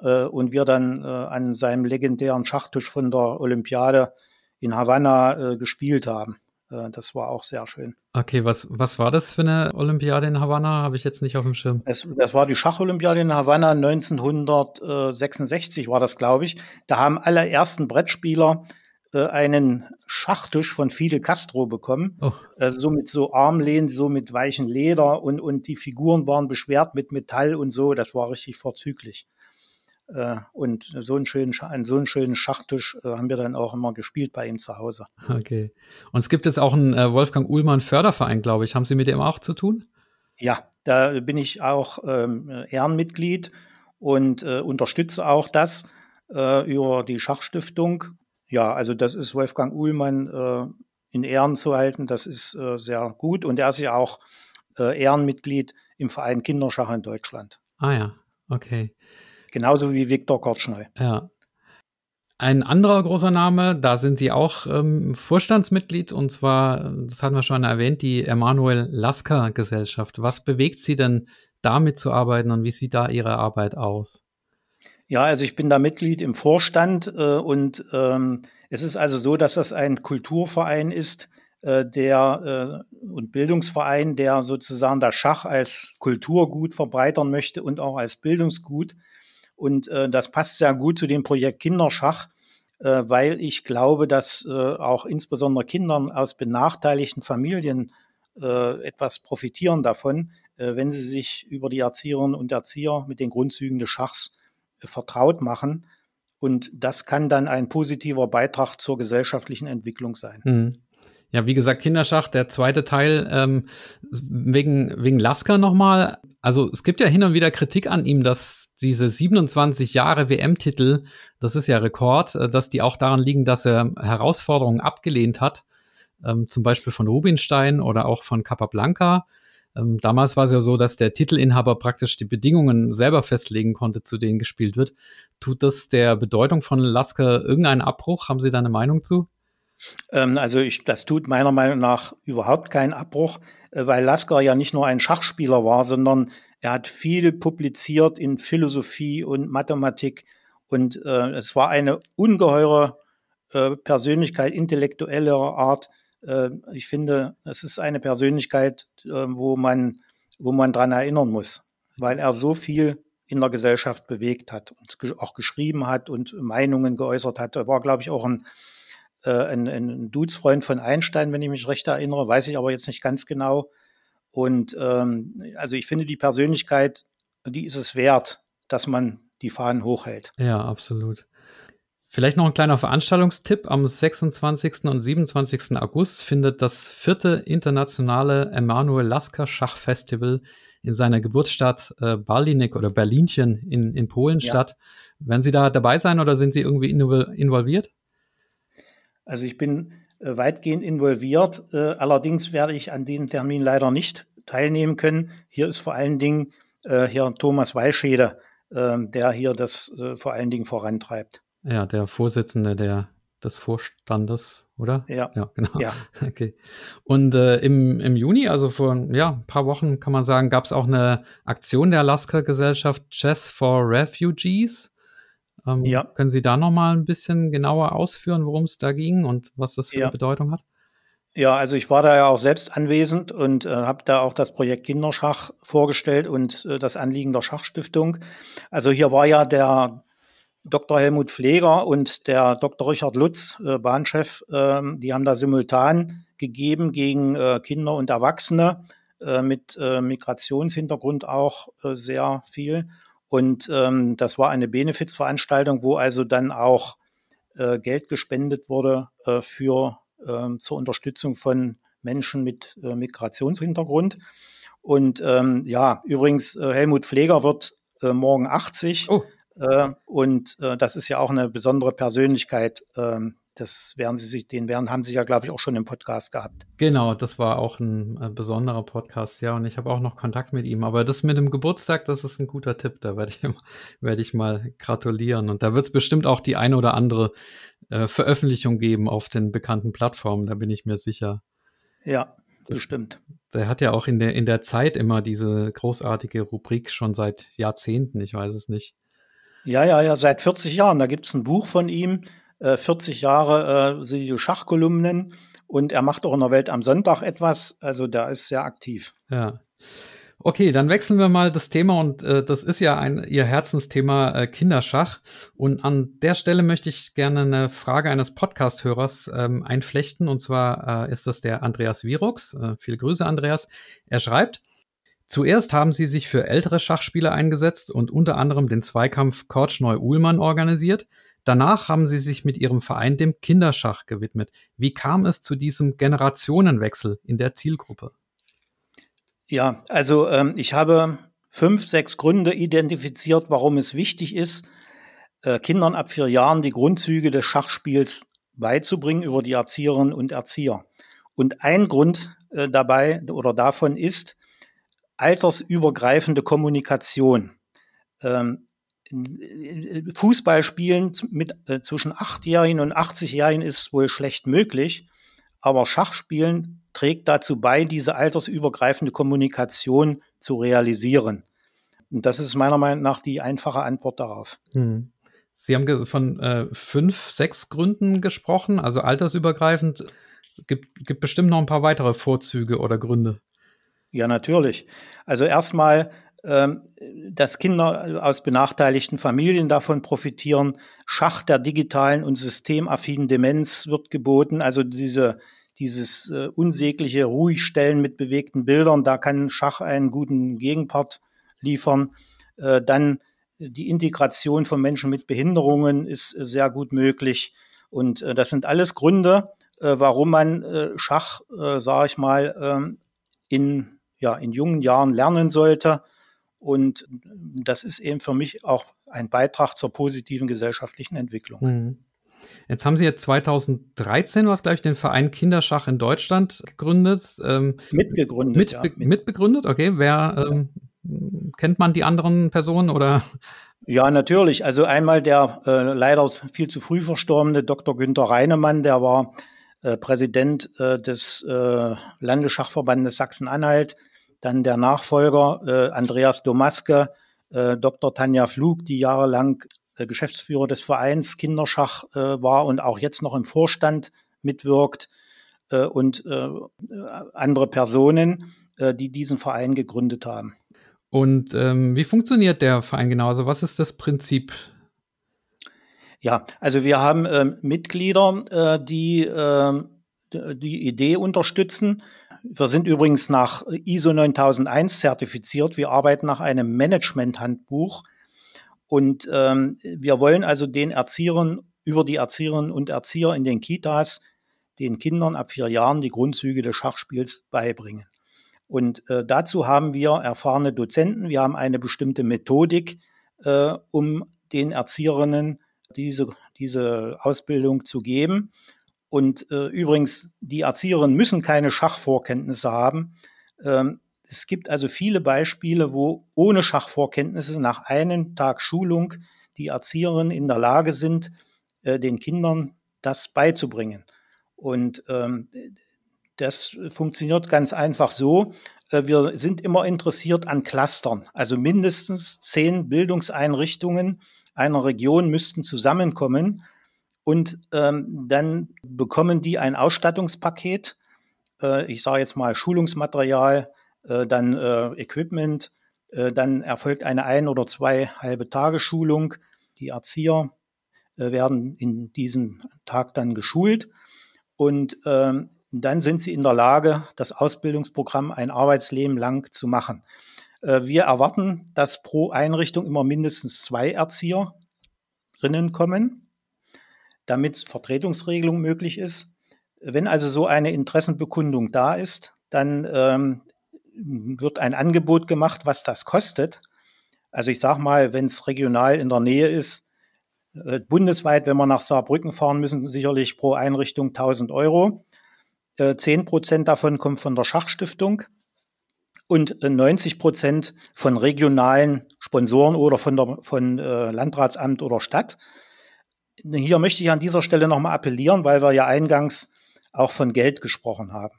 äh, und wir dann äh, an seinem legendären Schachtisch von der Olympiade in Havanna äh, gespielt haben. Das war auch sehr schön. Okay, was, was war das für eine Olympiade in Havanna? Habe ich jetzt nicht auf dem Schirm. Es, das war die Schacholympiade in Havanna 1966 war das, glaube ich. Da haben alle ersten Brettspieler äh, einen Schachtisch von Fidel Castro bekommen. Oh. Äh, so mit so Armlehnen, so mit weichem Leder und, und die Figuren waren beschwert mit Metall und so. Das war richtig vorzüglich. Äh, und so einen schönen, an so einen schönen Schachtisch äh, haben wir dann auch immer gespielt bei ihm zu Hause. Okay. Und es gibt jetzt auch einen äh, Wolfgang Uhlmann Förderverein, glaube ich. Haben Sie mit dem auch zu tun? Ja, da bin ich auch ähm, Ehrenmitglied und äh, unterstütze auch das äh, über die Schachstiftung. Ja, also das ist Wolfgang Uhlmann äh, in Ehren zu halten, das ist sehr gut. Und er ist ja auch Ehrenmitglied im Verein Kinderschach in Deutschland. Ah ja, okay. Genauso wie Viktor Kortschneu. Ja. Ein anderer großer Name, da sind Sie auch ähm, Vorstandsmitglied und zwar, das hatten wir schon erwähnt, die Emanuel Lasker Gesellschaft. Was bewegt Sie denn, damit zu arbeiten und wie sieht da Ihre Arbeit aus? Ja, also ich bin da Mitglied im Vorstand äh, und ähm, es ist also so, dass das ein Kulturverein ist, äh, der äh, und Bildungsverein, der sozusagen das Schach als Kulturgut verbreitern möchte und auch als Bildungsgut. Und äh, das passt sehr gut zu dem Projekt Kinderschach, äh, weil ich glaube, dass äh, auch insbesondere Kindern aus benachteiligten Familien äh, etwas profitieren davon, äh, wenn sie sich über die Erzieherinnen und Erzieher mit den Grundzügen des Schachs äh, vertraut machen. Und das kann dann ein positiver Beitrag zur gesellschaftlichen Entwicklung sein. Mhm. Ja, wie gesagt, Kinderschach, der zweite Teil, ähm, wegen, wegen Lasker nochmal. Also es gibt ja hin und wieder Kritik an ihm, dass diese 27 Jahre WM-Titel, das ist ja Rekord, äh, dass die auch daran liegen, dass er Herausforderungen abgelehnt hat, ähm, zum Beispiel von Rubinstein oder auch von Capablanca. Ähm, damals war es ja so, dass der Titelinhaber praktisch die Bedingungen selber festlegen konnte, zu denen gespielt wird. Tut das der Bedeutung von Lasker irgendeinen Abbruch? Haben Sie da eine Meinung zu? Ähm, also ich, das tut meiner Meinung nach überhaupt keinen Abbruch, äh, weil Lasker ja nicht nur ein Schachspieler war, sondern er hat viel publiziert in Philosophie und Mathematik und äh, es war eine ungeheure äh, Persönlichkeit intellektueller Art. Äh, ich finde, es ist eine Persönlichkeit, äh, wo man, wo man dran erinnern muss, weil er so viel in der Gesellschaft bewegt hat und auch geschrieben hat und Meinungen geäußert hat. Er war, glaube ich, auch ein äh, ein, ein Dudesfreund von Einstein, wenn ich mich recht erinnere, weiß ich aber jetzt nicht ganz genau. Und ähm, also ich finde die Persönlichkeit, die ist es wert, dass man die Fahnen hochhält. Ja, absolut. Vielleicht noch ein kleiner Veranstaltungstipp. Am 26. und 27. August findet das vierte internationale Emanuel Lasker Schachfestival in seiner Geburtsstadt äh, Berlinik oder Berlinchen in, in Polen ja. statt. Werden Sie da dabei sein oder sind Sie irgendwie involviert? Also ich bin äh, weitgehend involviert. Äh, allerdings werde ich an dem Termin leider nicht teilnehmen können. Hier ist vor allen Dingen äh, hier Thomas Weischede, ähm, der hier das vor allen Dingen vorantreibt. Ja, der Vorsitzende der, des Vorstandes, oder? Ja. Ja, genau. Ja. Okay. Und äh, im, im Juni, also vor ja, ein paar Wochen, kann man sagen, gab es auch eine Aktion der Alaska-Gesellschaft Chess for Refugees. Ähm, ja. Können Sie da noch mal ein bisschen genauer ausführen, worum es da ging und was das für ja. eine Bedeutung hat? Ja, also ich war da ja auch selbst anwesend und äh, habe da auch das Projekt Kinderschach vorgestellt und äh, das Anliegen der Schachstiftung. Also hier war ja der Dr. Helmut Pfleger und der Dr. Richard Lutz, äh, Bahnchef, ähm, die haben da simultan gegeben gegen äh, Kinder und Erwachsene äh, mit äh, Migrationshintergrund auch sehr viel. Und ähm, das war eine Benefizveranstaltung, wo also dann auch äh, Geld gespendet wurde äh, für äh, zur Unterstützung von Menschen mit äh, Migrationshintergrund. Und ähm, ja, übrigens, äh, Helmut Pfleger wird äh, morgen 80. Oh. Äh, und äh, das ist ja auch eine besondere Persönlichkeit ähm, das werden Sie sich, den werden, haben Sie ja, glaube ich, auch schon im Podcast gehabt. Genau, das war auch ein äh, besonderer Podcast, ja, und ich habe auch noch Kontakt mit ihm. Aber das mit dem Geburtstag, das ist ein guter Tipp. Da werde ich, werde ich mal gratulieren. Und da wird es bestimmt auch die eine oder andere äh, Veröffentlichung geben auf den bekannten Plattformen, da bin ich mir sicher. Ja, das bestimmt. Der hat ja auch in der, in der Zeit immer diese großartige Rubrik schon seit Jahrzehnten, ich weiß es nicht. Ja, ja, ja, seit 40 Jahren. Da gibt es ein Buch von ihm, 40 äh, Jahre äh, die Schachkolumnen und er macht auch in der Welt am Sonntag etwas. Also da ist sehr aktiv. Ja. Okay, dann wechseln wir mal das Thema und äh, das ist ja ein Ihr Herzensthema äh, Kinderschach. Und an der Stelle möchte ich gerne eine Frage eines Podcast-Hörers ähm, einflechten. Und zwar äh, ist das der Andreas Virux. Äh, viele Grüße, Andreas. Er schreibt, Zuerst haben sie sich für ältere Schachspieler eingesetzt und unter anderem den Zweikampf Korchnoi-Uhlmann organisiert. Danach haben sie sich mit ihrem Verein dem Kinderschach gewidmet. Wie kam es zu diesem Generationenwechsel in der Zielgruppe? Ja, also ähm, ich habe fünf, sechs Gründe identifiziert, warum es wichtig ist, äh, Kindern ab vier Jahren die Grundzüge des Schachspiels beizubringen über die Erzieherinnen und Erzieher. Und ein Grund äh, dabei oder davon ist, altersübergreifende Kommunikation. Ähm, Fußballspielen mit äh, zwischen achtjährigen und 80-Jährigen ist wohl schlecht möglich, aber Schachspielen trägt dazu bei, diese altersübergreifende Kommunikation zu realisieren. Und das ist meiner Meinung nach die einfache Antwort darauf. Hm. Sie haben von äh, fünf, sechs Gründen gesprochen, also altersübergreifend. Gibt, gibt bestimmt noch ein paar weitere Vorzüge oder Gründe. Ja, natürlich. Also erstmal, dass Kinder aus benachteiligten Familien davon profitieren. Schach der digitalen und systemaffinen Demenz wird geboten. Also diese, dieses äh, unsägliche Ruhigstellen mit bewegten Bildern, da kann Schach einen guten Gegenpart liefern. Äh, dann die Integration von Menschen mit Behinderungen ist äh, sehr gut möglich. Und das sind alles Gründe, warum man Schach, sage ich mal, ähm, in ja, in jungen Jahren lernen sollte. Und das ist eben für mich auch ein Beitrag zur positiven gesellschaftlichen Entwicklung. Mhm. Jetzt haben Sie jetzt 2013, was glaube ich, den Verein Kinderschach in Deutschland gegründet. Ähm, mitgegründet. Mit, ja, mit. Mitbegründet, okay. Wer ähm, kennt man die anderen Personen oder? Ja, natürlich. Also einmal der äh, leider viel zu früh verstorbene Dr. Günter Reinemann, der war äh, Präsident äh, des äh, Landesschachverbandes Sachsen-Anhalt dann der Nachfolger äh, Andreas Domaske, äh, Dr. Tanja Flug, die jahrelang äh, Geschäftsführer des Vereins Kinderschach äh, war und auch jetzt noch im Vorstand mitwirkt äh, und äh, andere Personen, äh, die diesen Verein gegründet haben. Und ähm, wie funktioniert der Verein genau? Also was ist das Prinzip? Ja, also wir haben äh, Mitglieder, äh, die äh, die Idee unterstützen. Wir sind übrigens nach ISO 9001 zertifiziert. Wir arbeiten nach einem Management-Handbuch. Und ähm, wir wollen also den Erziehern über die Erzieherinnen und Erzieher in den Kitas den Kindern ab vier Jahren die Grundzüge des Schachspiels beibringen. Und äh, dazu haben wir erfahrene Dozenten. Wir haben eine bestimmte Methodik, äh, um den Erzieherinnen diese, diese Ausbildung zu geben. Und äh, übrigens, die Erzieherinnen müssen keine Schachvorkenntnisse haben. Ähm, es gibt also viele Beispiele, wo ohne Schachvorkenntnisse nach einem Tag Schulung die Erzieherinnen in der Lage sind, äh, den Kindern das beizubringen. Und ähm, das funktioniert ganz einfach so. Äh, wir sind immer interessiert an Clustern. Also mindestens zehn Bildungseinrichtungen einer Region müssten zusammenkommen und ähm, dann bekommen die ein Ausstattungspaket. Äh, ich sage jetzt mal Schulungsmaterial, äh, dann äh, Equipment. Äh, dann erfolgt eine ein oder zwei halbe Tage Schulung. Die Erzieher äh, werden in diesem Tag dann geschult. Und ähm, dann sind sie in der Lage, das Ausbildungsprogramm ein Arbeitsleben lang zu machen. Äh, wir erwarten, dass pro Einrichtung immer mindestens zwei Erzieherinnen kommen damit Vertretungsregelung möglich ist. Wenn also so eine Interessenbekundung da ist, dann ähm, wird ein Angebot gemacht, was das kostet. Also ich sage mal, wenn es regional in der Nähe ist, äh, bundesweit, wenn wir nach Saarbrücken fahren müssen, sicherlich pro Einrichtung 1000 Euro. Äh, 10 Prozent davon kommen von der Schachstiftung und 90 Prozent von regionalen Sponsoren oder von, der, von äh, Landratsamt oder Stadt hier möchte ich an dieser Stelle nochmal appellieren, weil wir ja eingangs auch von Geld gesprochen haben.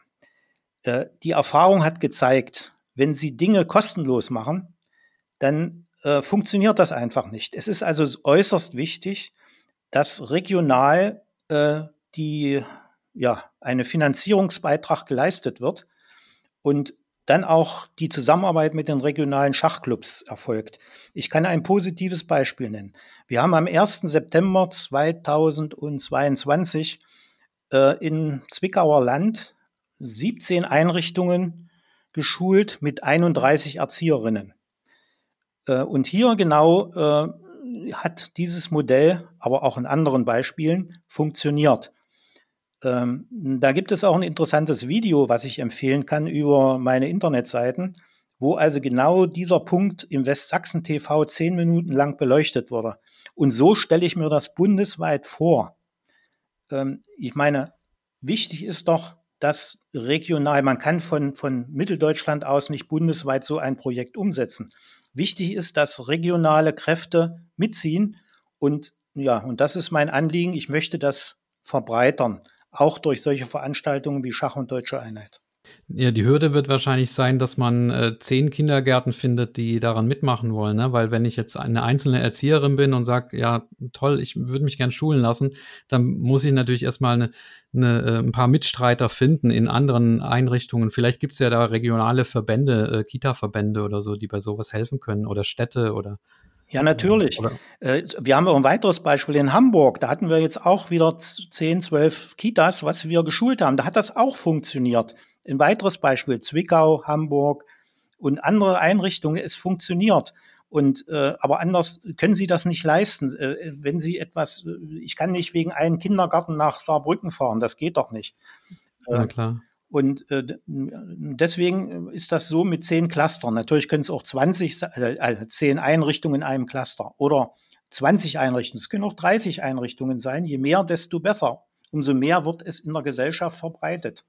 Äh, die Erfahrung hat gezeigt, wenn Sie Dinge kostenlos machen, dann äh, funktioniert das einfach nicht. Es ist also äußerst wichtig, dass regional äh, die, ja, eine Finanzierungsbeitrag geleistet wird. Und dann auch die Zusammenarbeit mit den regionalen Schachclubs erfolgt. Ich kann ein positives Beispiel nennen. Wir haben am 1. September 2022 äh, in Zwickauer Land 17 Einrichtungen geschult mit 31 Erzieherinnen. Äh, und hier genau äh, hat dieses Modell, aber auch in anderen Beispielen, funktioniert. Ähm, da gibt es auch ein interessantes Video, was ich empfehlen kann über meine Internetseiten, wo also genau dieser Punkt im Westsachsen TV zehn Minuten lang beleuchtet wurde. Und so stelle ich mir das bundesweit vor. Ähm, ich meine, wichtig ist doch, dass regional, man kann von, von Mitteldeutschland aus nicht bundesweit so ein Projekt umsetzen. Wichtig ist, dass regionale Kräfte mitziehen und ja, und das ist mein Anliegen. Ich möchte das verbreitern, auch durch solche Veranstaltungen wie Schach und Deutsche Einheit. Ja, die Hürde wird wahrscheinlich sein, dass man äh, zehn Kindergärten findet, die daran mitmachen wollen. Ne? Weil wenn ich jetzt eine einzelne Erzieherin bin und sage, ja, toll, ich würde mich gern schulen lassen, dann muss ich natürlich erstmal eine, eine, äh, ein paar Mitstreiter finden in anderen Einrichtungen. Vielleicht gibt es ja da regionale Verbände, äh, Kita-Verbände oder so, die bei sowas helfen können oder Städte oder ja, natürlich. Oder? Äh, wir haben auch ein weiteres Beispiel in Hamburg. Da hatten wir jetzt auch wieder zehn, zwölf Kitas, was wir geschult haben. Da hat das auch funktioniert. Ein weiteres Beispiel, Zwickau, Hamburg und andere Einrichtungen, es funktioniert. Und äh, aber anders können Sie das nicht leisten. Äh, wenn Sie etwas, äh, ich kann nicht wegen einem Kindergarten nach Saarbrücken fahren, das geht doch nicht. Ja, klar. Und äh, deswegen ist das so mit zehn Clustern. Natürlich können es auch 20, äh, zehn Einrichtungen in einem Cluster oder 20 Einrichtungen. Es können auch 30 Einrichtungen sein. Je mehr, desto besser. Umso mehr wird es in der Gesellschaft verbreitet.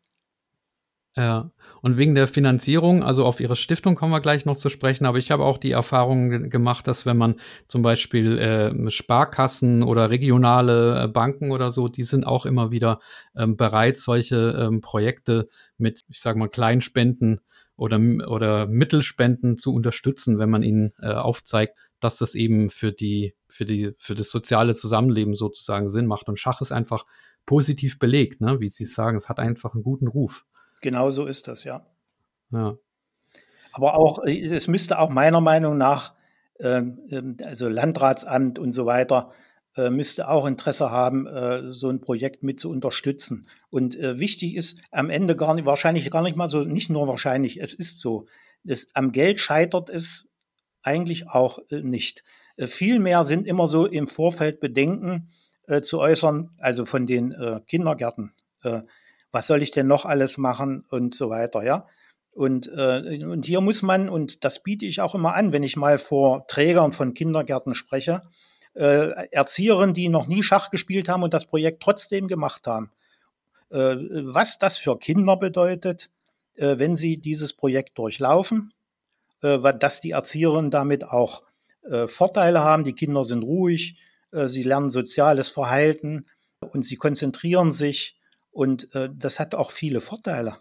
Ja, und wegen der Finanzierung, also auf Ihre Stiftung kommen wir gleich noch zu sprechen, aber ich habe auch die Erfahrung gemacht, dass wenn man zum Beispiel äh, Sparkassen oder regionale äh, Banken oder so, die sind auch immer wieder ähm, bereit, solche ähm, Projekte mit, ich sage mal, Kleinspenden oder, oder Mittelspenden zu unterstützen, wenn man ihnen äh, aufzeigt, dass das eben für die, für die, für das soziale Zusammenleben sozusagen Sinn macht. Und Schach ist einfach positiv belegt, ne? wie Sie sagen, es hat einfach einen guten Ruf. Genau so ist das, ja. ja. Aber auch, äh, es müsste auch meiner Meinung nach, ähm, ähm, also Landratsamt und so weiter, äh, müsste auch Interesse haben, äh, so ein Projekt mit zu unterstützen. Und wichtig ist am Ende gar nicht, wahrscheinlich gar nicht mal so, nicht nur wahrscheinlich, es ist so. Das, am Geld scheitert es eigentlich auch nicht. Vielmehr sind immer so im Vorfeld Bedenken zu äußern, also von den Kindergärten was soll ich denn noch alles machen und so weiter, ja. Und, äh, und hier muss man, und das biete ich auch immer an, wenn ich mal vor Trägern von Kindergärten spreche, äh, Erzieherinnen, die noch nie Schach gespielt haben und das Projekt trotzdem gemacht haben. Äh, was das für Kinder bedeutet, äh, wenn sie dieses Projekt durchlaufen, äh, dass die Erzieherinnen damit auch äh, Vorteile haben. Die Kinder sind ruhig, äh, sie lernen soziales Verhalten und sie konzentrieren sich und äh, das hat auch viele Vorteile.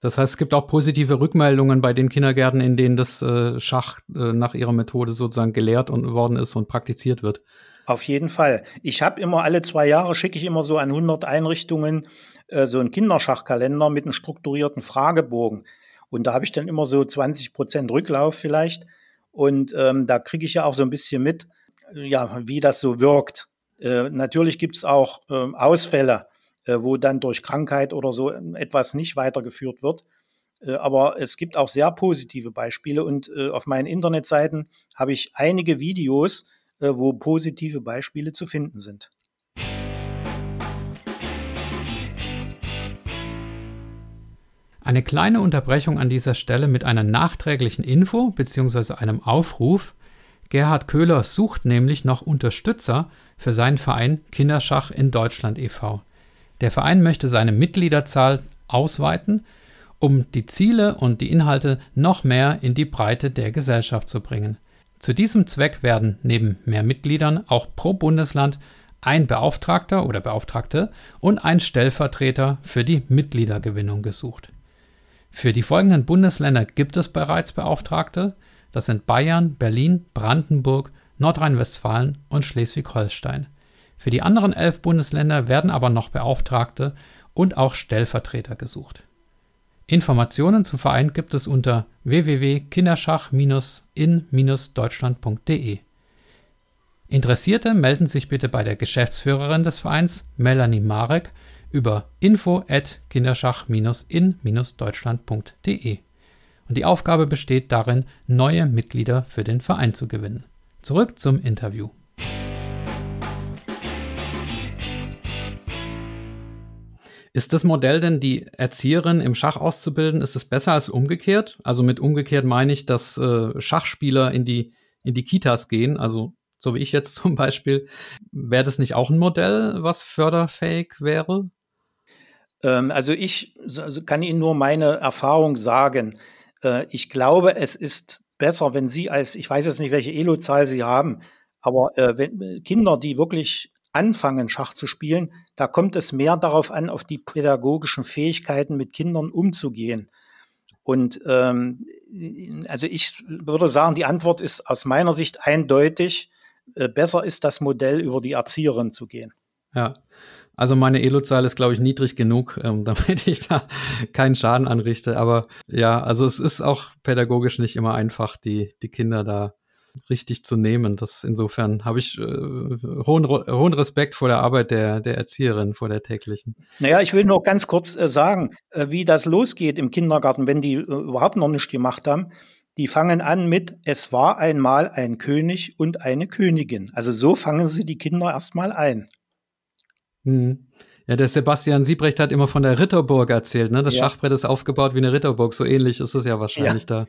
Das heißt, es gibt auch positive Rückmeldungen bei den Kindergärten, in denen das äh, Schach äh, nach ihrer Methode sozusagen gelehrt und, worden ist und praktiziert wird. Auf jeden Fall. Ich habe immer alle zwei Jahre, schicke ich immer so an 100 Einrichtungen äh, so einen Kinderschachkalender mit einem strukturierten Fragebogen. Und da habe ich dann immer so 20 Prozent Rücklauf vielleicht. Und ähm, da kriege ich ja auch so ein bisschen mit, ja, wie das so wirkt. Äh, natürlich gibt es auch äh, Ausfälle. Äh, wo dann durch Krankheit oder so etwas nicht weitergeführt wird. Äh, aber es gibt auch sehr positive Beispiele und äh, auf meinen Internetseiten habe ich einige Videos, wo positive Beispiele zu finden sind. Eine kleine Unterbrechung an dieser Stelle mit einer nachträglichen Info bzw. einem Aufruf. Gerhard Köhler sucht nämlich noch Unterstützer für seinen Verein Kinderschach in Deutschland e.V. Der Verein möchte seine Mitgliederzahl ausweiten, um die Ziele und die Inhalte noch mehr in die Breite der Gesellschaft zu bringen. Zu diesem Zweck werden neben mehr Mitgliedern auch pro Bundesland ein Beauftragter oder Beauftragte und ein Stellvertreter für die Mitgliedergewinnung gesucht. Für die folgenden Bundesländer gibt es bereits Beauftragte, das sind Bayern, Berlin, Brandenburg, Nordrhein-Westfalen und Schleswig-Holstein. Für die anderen elf Bundesländer werden aber noch Beauftragte und auch Stellvertreter gesucht. Informationen zum Verein gibt es unter www.kinderschach-in-deutschland.de. Interessierte melden sich bitte bei der Geschäftsführerin des Vereins, Melanie Marek, über info at kinderschach-in-deutschland.de. und die Aufgabe besteht darin, neue Mitglieder für den Verein zu gewinnen. Zurück zum Interview. Ist das Modell denn, die Erzieherin im Schach auszubilden, ist es besser als umgekehrt? Also mit umgekehrt meine ich, dass äh, Schachspieler in die, in die Kitas gehen, also so wie ich jetzt zum Beispiel. Wäre das nicht auch ein Modell, was förderfähig wäre? Ähm, also ich also kann Ihnen nur meine Erfahrung sagen. Äh, ich glaube, es ist besser, wenn Sie als, ich weiß jetzt nicht, welche Elo-Zahl Sie haben, aber äh, wenn Kinder, die wirklich anfangen, Schach zu spielen, da kommt es mehr darauf an, auf die pädagogischen Fähigkeiten mit Kindern umzugehen. Und ähm, also ich würde sagen, die Antwort ist aus meiner Sicht eindeutig. Äh, besser ist das Modell, über die Erzieherin zu gehen. Ja, also meine Elo-Zahl ist, glaube ich, niedrig genug, ähm, damit ich da keinen Schaden anrichte. Aber ja, also es ist auch pädagogisch nicht immer einfach, die, die Kinder da richtig zu nehmen. Das insofern habe ich äh, hohen, hohen Respekt vor der Arbeit der, der Erzieherin, vor der täglichen. Naja, ich will nur ganz kurz äh, sagen, äh, wie das losgeht im Kindergarten, wenn die äh, überhaupt noch nichts gemacht haben. Die fangen an mit, es war einmal ein König und eine Königin. Also so fangen sie die Kinder erstmal ein. Mhm. Ja, der Sebastian Siebrecht hat immer von der Ritterburg erzählt, ne? Das ja. Schachbrett ist aufgebaut wie eine Ritterburg. So ähnlich ist es ja wahrscheinlich ja.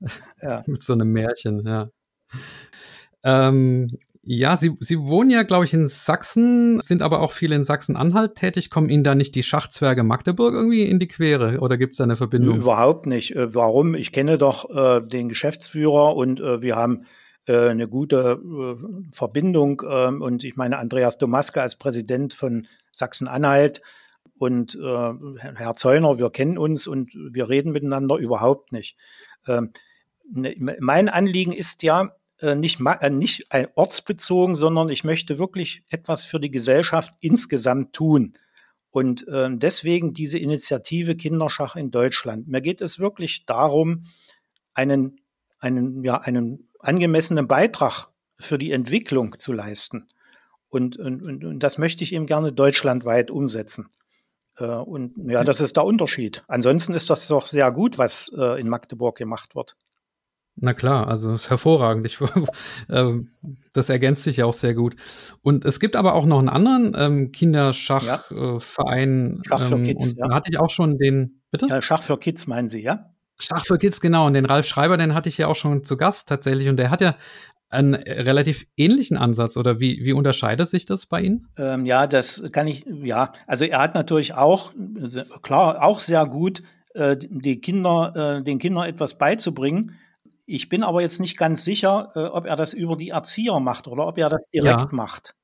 da. Ja. Mit so einem Märchen, ja. Ähm, ja, Sie, Sie wohnen ja, glaube ich, in Sachsen, sind aber auch viele in Sachsen-Anhalt tätig. Kommen Ihnen da nicht die Schachzwerge Magdeburg irgendwie in die Quere oder gibt es da eine Verbindung? Überhaupt nicht. Äh, warum? Ich kenne doch äh, den Geschäftsführer und äh, wir haben äh, eine gute äh, Verbindung. Ähm, und ich meine, Andreas Domaske als Präsident von Sachsen-Anhalt und äh, Herr Zeuner, wir kennen uns und wir reden miteinander überhaupt nicht. Ähm, ne, mein Anliegen ist ja, äh, nicht, äh, nicht ortsbezogen, sondern ich möchte wirklich etwas für die Gesellschaft insgesamt tun. Und äh, deswegen diese Initiative Kinderschach in Deutschland. Mir geht es wirklich darum, einen, einen, ja, einen angemessenen Beitrag für die Entwicklung zu leisten. Und, und, und das möchte ich eben gerne deutschlandweit umsetzen. Äh, und ja, das ist der Unterschied. Ansonsten ist das doch sehr gut, was äh, in Magdeburg gemacht wird. Na klar, also ist hervorragend. Ich, äh, das ergänzt sich ja auch sehr gut. Und es gibt aber auch noch einen anderen ähm, Kinderschachverein. Ja. Schach für ähm, Kids. Ja. da hatte ich auch schon den, bitte? Ja, Schach für Kids meinen Sie, ja? Schach für Kids, genau. Und den Ralf Schreiber, den hatte ich ja auch schon zu Gast tatsächlich. Und der hat ja einen relativ ähnlichen Ansatz oder wie, wie unterscheidet sich das bei Ihnen? Ähm, ja, das kann ich, ja, also er hat natürlich auch, klar, auch sehr gut, äh, die Kinder, äh, den Kindern etwas beizubringen. Ich bin aber jetzt nicht ganz sicher, äh, ob er das über die Erzieher macht oder ob er das direkt ja. macht.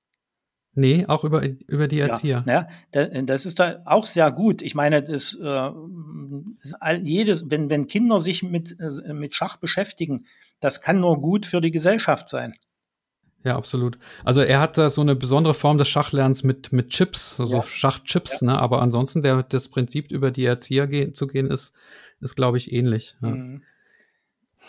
Nee, auch über, über die Erzieher. Ja, ja, das ist da auch sehr gut. Ich meine, das, äh, jedes, wenn, wenn Kinder sich mit, äh, mit Schach beschäftigen, das kann nur gut für die Gesellschaft sein. Ja, absolut. Also er hat da so eine besondere Form des Schachlernens mit, mit Chips, also ja. Schachchips, ja. ne? Aber ansonsten der, das Prinzip über die Erzieher gehen, zu gehen ist, ist glaube ich, ähnlich. Mhm.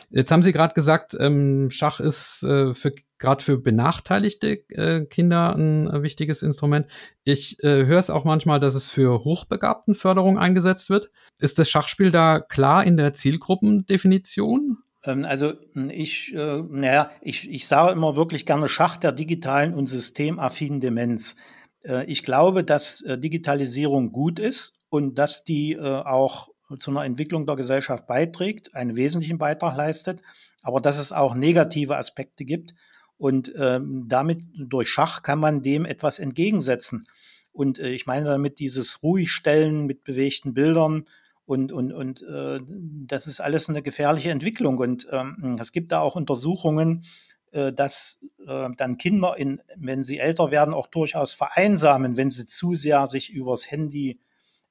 Jetzt haben Sie gerade gesagt, ähm, Schach ist äh, für gerade für benachteiligte äh, Kinder ein äh, wichtiges Instrument. Ich äh, höre es auch manchmal, dass es für Hochbegabtenförderung eingesetzt wird. Ist das Schachspiel da klar in der Zielgruppendefinition? Ähm, also ich, äh, naja, ich, ich sage immer wirklich gerne Schach der digitalen und systemaffinen Demenz. Äh, ich glaube, dass Digitalisierung gut ist und dass die auch zu einer Entwicklung der Gesellschaft beiträgt, einen wesentlichen Beitrag leistet, aber dass es auch negative Aspekte gibt. Und ähm, damit durch Schach kann man dem etwas entgegensetzen. Und äh, ich meine damit dieses Ruhigstellen mit bewegten Bildern und, und, und äh, das ist alles eine gefährliche Entwicklung. Und ähm, es gibt da auch Untersuchungen, äh, dass äh, dann Kinder, in, wenn sie älter werden, auch durchaus vereinsamen, wenn sie zu sehr sich übers Handy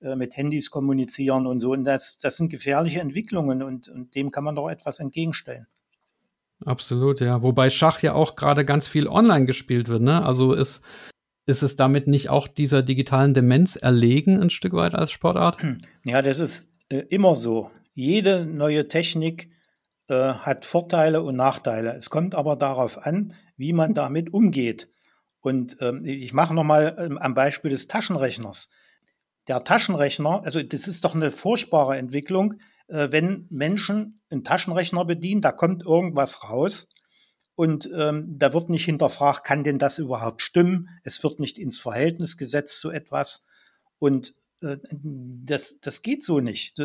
mit Handys kommunizieren und so. Und das, das sind gefährliche Entwicklungen und, und dem kann man doch etwas entgegenstellen. Absolut, ja. Wobei Schach ja auch gerade ganz viel online gespielt wird, ne? Also ist, ist es damit nicht auch dieser digitalen Demenz erlegen, ein Stück weit als Sportart? Hm. Ja, das ist äh, immer so. Jede neue Technik äh, hat Vorteile und Nachteile. Es kommt aber darauf an, wie man damit umgeht. Und ähm, ich mache nochmal ähm, am Beispiel des Taschenrechners. Der Taschenrechner, also das ist doch eine furchtbare Entwicklung, äh, wenn Menschen einen Taschenrechner bedienen, da kommt irgendwas raus und ähm, da wird nicht hinterfragt, kann denn das überhaupt stimmen? Es wird nicht ins Verhältnis gesetzt zu etwas und äh, das, das geht so nicht.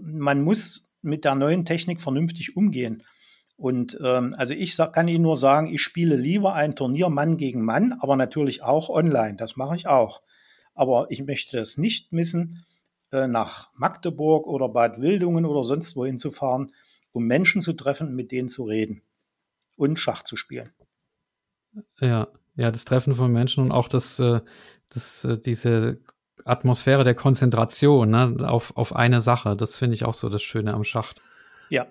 Man muss mit der neuen Technik vernünftig umgehen. Und ähm, also ich kann Ihnen nur sagen, ich spiele lieber ein Turnier Mann gegen Mann, aber natürlich auch online. Das mache ich auch. Aber ich möchte es nicht missen, äh, nach Magdeburg oder Bad Wildungen oder sonst wohin zu fahren, um Menschen zu treffen, mit denen zu reden und Schach zu spielen. Ja, ja, das Treffen von Menschen und auch das, äh, das, äh, diese Atmosphäre der Konzentration ne, auf, auf eine Sache, das finde ich auch so das Schöne am Schach. Ja.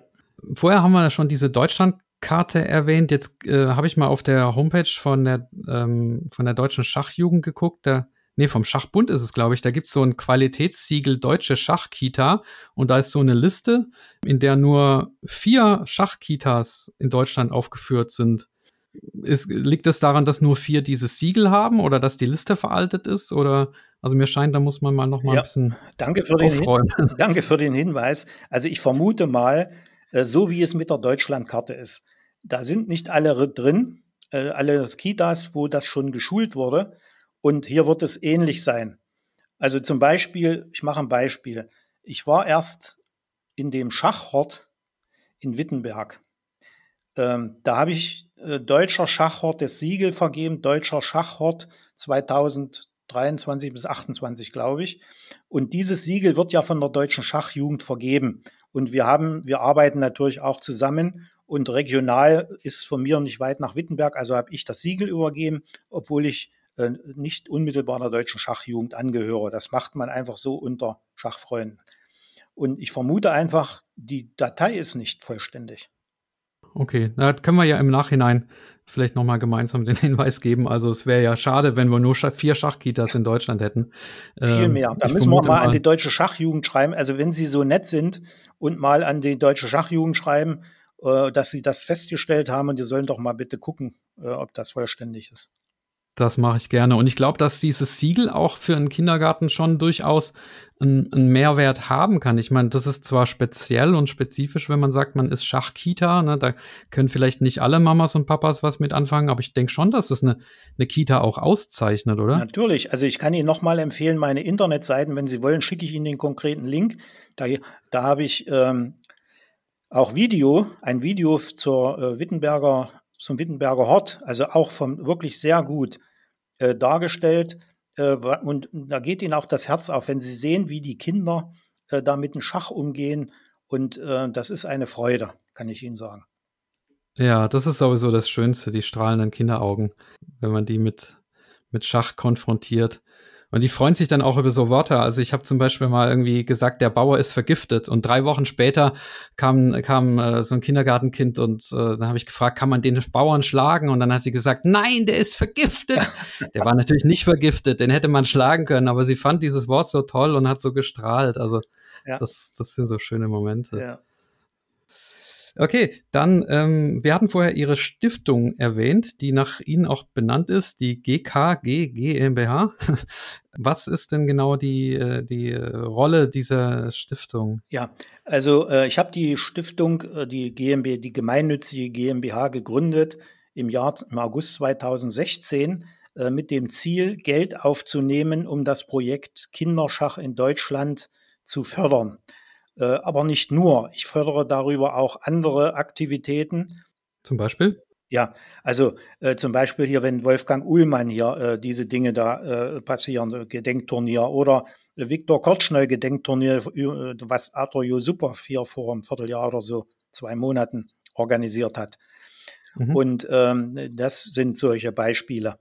Vorher haben wir schon diese Deutschlandkarte erwähnt. Jetzt äh, habe ich mal auf der Homepage von der, ähm, von der Deutschen Schachjugend geguckt. Da nee, vom Schachbund ist es, glaube ich. Da gibt es so ein Qualitätssiegel Deutsche Schachkita und da ist so eine Liste, in der nur vier Schachkitas in Deutschland aufgeführt sind. Ist, liegt es das daran, dass nur vier dieses Siegel haben oder dass die Liste veraltet ist? Oder also mir scheint, da muss man mal noch mal ja, ein bisschen danke für, den Hin danke für den Hinweis. Also ich vermute mal, äh, so wie es mit der Deutschlandkarte ist, da sind nicht alle drin, äh, alle Kitas, wo das schon geschult wurde. Und hier wird es ähnlich sein. Also zum Beispiel, ich mache ein Beispiel. Ich war erst in dem Schachhort in Wittenberg. Ähm, da habe ich äh, deutscher Schachhort das Siegel vergeben, deutscher Schachhort 2023 bis 28, glaube ich. Und dieses Siegel wird ja von der deutschen Schachjugend vergeben. Und wir haben, wir arbeiten natürlich auch zusammen und regional ist von mir nicht weit nach Wittenberg, also habe ich das Siegel übergeben, obwohl ich nicht unmittelbar der deutschen Schachjugend angehöre. Das macht man einfach so unter Schachfreunden. Und ich vermute einfach, die Datei ist nicht vollständig. Okay, da können wir ja im Nachhinein vielleicht nochmal gemeinsam den Hinweis geben. Also es wäre ja schade, wenn wir nur vier Schachkitas in Deutschland hätten. Viel ähm, mehr. Da müssen wir mal an die deutsche Schachjugend schreiben. Also wenn Sie so nett sind und mal an die deutsche Schachjugend schreiben, äh, dass Sie das festgestellt haben und die sollen doch mal bitte gucken, äh, ob das vollständig ist. Das mache ich gerne. Und ich glaube, dass dieses Siegel auch für einen Kindergarten schon durchaus einen, Mehrwert haben kann. Ich meine, das ist zwar speziell und spezifisch, wenn man sagt, man ist Schachkita. Ne? Da können vielleicht nicht alle Mamas und Papas was mit anfangen, aber ich denke schon, dass es eine, eine Kita auch auszeichnet, oder? Natürlich. Also ich kann Ihnen nochmal empfehlen, meine Internetseiten, wenn Sie wollen, schicke ich Ihnen den konkreten Link. Da, da habe ich ähm, auch Video, ein Video zur äh, Wittenberger zum Wittenberger Hort, also auch vom wirklich sehr gut äh, dargestellt. Äh, und da geht ihnen auch das Herz auf, wenn sie sehen, wie die Kinder äh, da mit dem Schach umgehen. Und äh, das ist eine Freude, kann ich Ihnen sagen. Ja, das ist sowieso das Schönste, die strahlenden Kinderaugen, wenn man die mit, mit Schach konfrontiert. Und die freuen sich dann auch über so Wörter. Also ich habe zum Beispiel mal irgendwie gesagt, der Bauer ist vergiftet. Und drei Wochen später kam, kam äh, so ein Kindergartenkind und äh, dann habe ich gefragt, kann man den Bauern schlagen? Und dann hat sie gesagt, nein, der ist vergiftet. der war natürlich nicht vergiftet, den hätte man schlagen können, aber sie fand dieses Wort so toll und hat so gestrahlt. Also ja. das, das sind so schöne Momente. Ja. Okay, dann, ähm, wir hatten vorher Ihre Stiftung erwähnt, die nach Ihnen auch benannt ist, die GKG GmbH. Was ist denn genau die, äh, die Rolle dieser Stiftung? Ja, also äh, ich habe die Stiftung, äh, die GmbH, die gemeinnützige GmbH gegründet im Jahr im August 2016 äh, mit dem Ziel, Geld aufzunehmen, um das Projekt Kinderschach in Deutschland zu fördern. Äh, aber nicht nur. Ich fördere darüber auch andere Aktivitäten. Zum Beispiel? Ja, also äh, zum Beispiel hier, wenn Wolfgang Uhlmann hier äh, diese Dinge da äh, passieren, äh, Gedenkturnier oder Viktor Kortschneu Gedenkturnier, äh, was Arthur Super hier vor einem Vierteljahr oder so, zwei Monaten organisiert hat. Mhm. Und ähm, das sind solche Beispiele.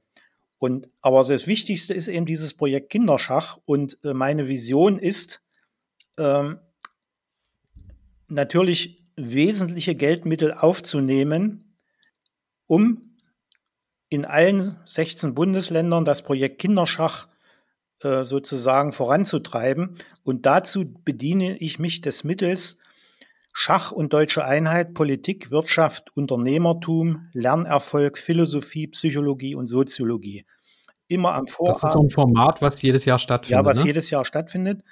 Und aber das Wichtigste ist eben dieses Projekt Kinderschach. Und meine Vision ist, ähm, natürlich wesentliche Geldmittel aufzunehmen, um in allen 16 Bundesländern das Projekt Kinderschach äh, sozusagen voranzutreiben. Und dazu bediene ich mich des Mittels Schach und deutsche Einheit, Politik, Wirtschaft, Unternehmertum, Lernerfolg, Philosophie, Psychologie und Soziologie. Immer am Vorabend. Das ist so ein Format, was jedes Jahr stattfindet. Ja, was ne? jedes Jahr stattfindet.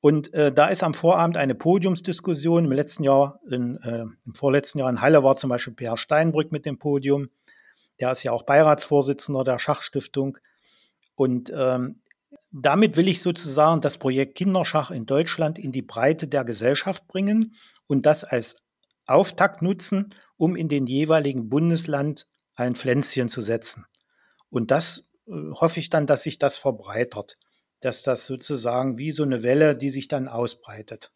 Und äh, da ist am Vorabend eine Podiumsdiskussion. Im letzten Jahr, in, äh, im vorletzten Jahr in Halle war zum Beispiel Per Steinbrück mit dem Podium. Der ist ja auch Beiratsvorsitzender der Schachstiftung. Und ähm, damit will ich sozusagen das Projekt Kinderschach in Deutschland in die Breite der Gesellschaft bringen und das als Auftakt nutzen, um in den jeweiligen Bundesland ein Pflänzchen zu setzen. Und das äh, hoffe ich dann, dass sich das verbreitert dass das sozusagen wie so eine Welle, die sich dann ausbreitet.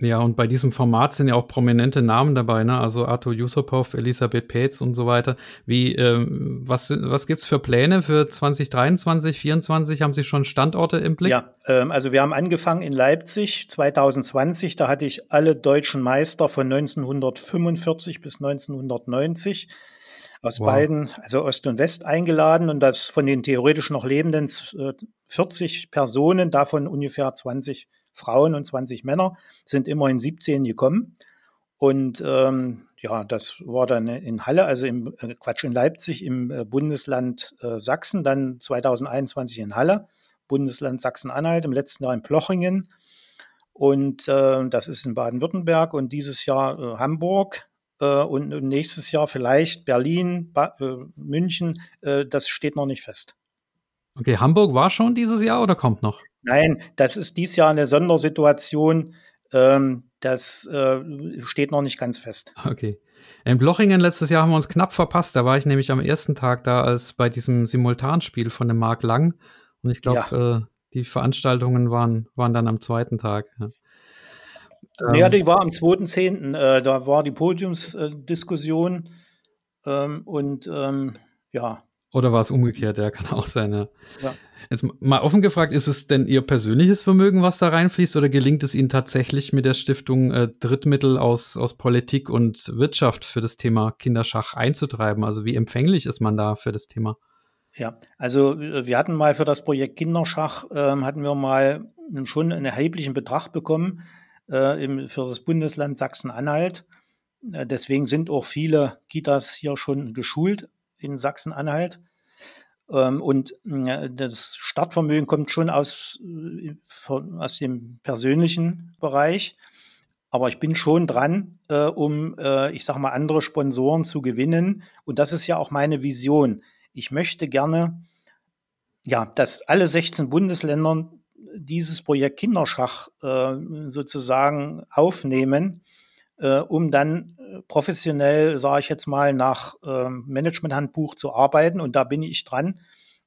Ja, und bei diesem Format sind ja auch prominente Namen dabei, ne? Also Arthur Yusupov, Elisabeth Petz und so weiter. Wie, ähm, was, was gibt's für Pläne für 2023, 2024? Haben Sie schon Standorte im Blick? Ja, ähm, also wir haben angefangen in Leipzig 2020. Da hatte ich alle deutschen Meister von 1945 bis 1990 aus wow. beiden, also Ost und West, eingeladen und das von den theoretisch noch lebenden 40 Personen, davon ungefähr 20 Frauen und 20 Männer, sind immerhin 17 gekommen. Und ähm, ja, das war dann in Halle, also im äh, Quatsch in Leipzig im äh, Bundesland äh, Sachsen, dann 2021 in Halle, Bundesland Sachsen-Anhalt, im letzten Jahr in Plochingen und äh, das ist in Baden-Württemberg und dieses Jahr äh, Hamburg äh, und, nächstes Jahr vielleicht Berlin, ba München, das steht noch nicht fest. Okay, Hamburg war schon dieses Jahr oder kommt noch? Nein, das ist dieses Jahr eine Sondersituation. Ähm, das äh, steht noch nicht ganz fest. Okay. In Blochingen letztes Jahr haben wir uns knapp verpasst. Da war ich nämlich am ersten Tag da, als bei diesem Simultanspiel von dem Mark Lang. Und ich glaube, ja. äh, die Veranstaltungen waren, waren dann am zweiten Tag. Ja. Ähm, ja, die war am 2.10. Äh, da war die Podiumsdiskussion ähm, und ähm, ja. Oder war es umgekehrt? Ja, kann auch sein, ja. ja. Jetzt mal offen gefragt, ist es denn Ihr persönliches Vermögen, was da reinfließt, oder gelingt es Ihnen tatsächlich mit der Stiftung äh, Drittmittel aus, aus Politik und Wirtschaft für das Thema Kinderschach einzutreiben? Also wie empfänglich ist man da für das Thema? Ja, also wir hatten mal für das Projekt Kinderschach, ähm, hatten wir mal schon einen erheblichen Betrag bekommen äh, im, für das Bundesland Sachsen-Anhalt. Äh, deswegen sind auch viele Kitas hier schon geschult in Sachsen-Anhalt. Ähm, und äh, das Startvermögen kommt schon aus, äh, aus dem persönlichen Bereich. Aber ich bin schon dran, äh, um, äh, ich sage mal, andere Sponsoren zu gewinnen. Und das ist ja auch meine Vision. Ich möchte gerne, ja, dass alle 16 Bundesländer dieses Projekt Kinderschach äh, sozusagen aufnehmen, um dann professionell, sage ich jetzt mal, nach äh, Managementhandbuch zu arbeiten. Und da bin ich dran.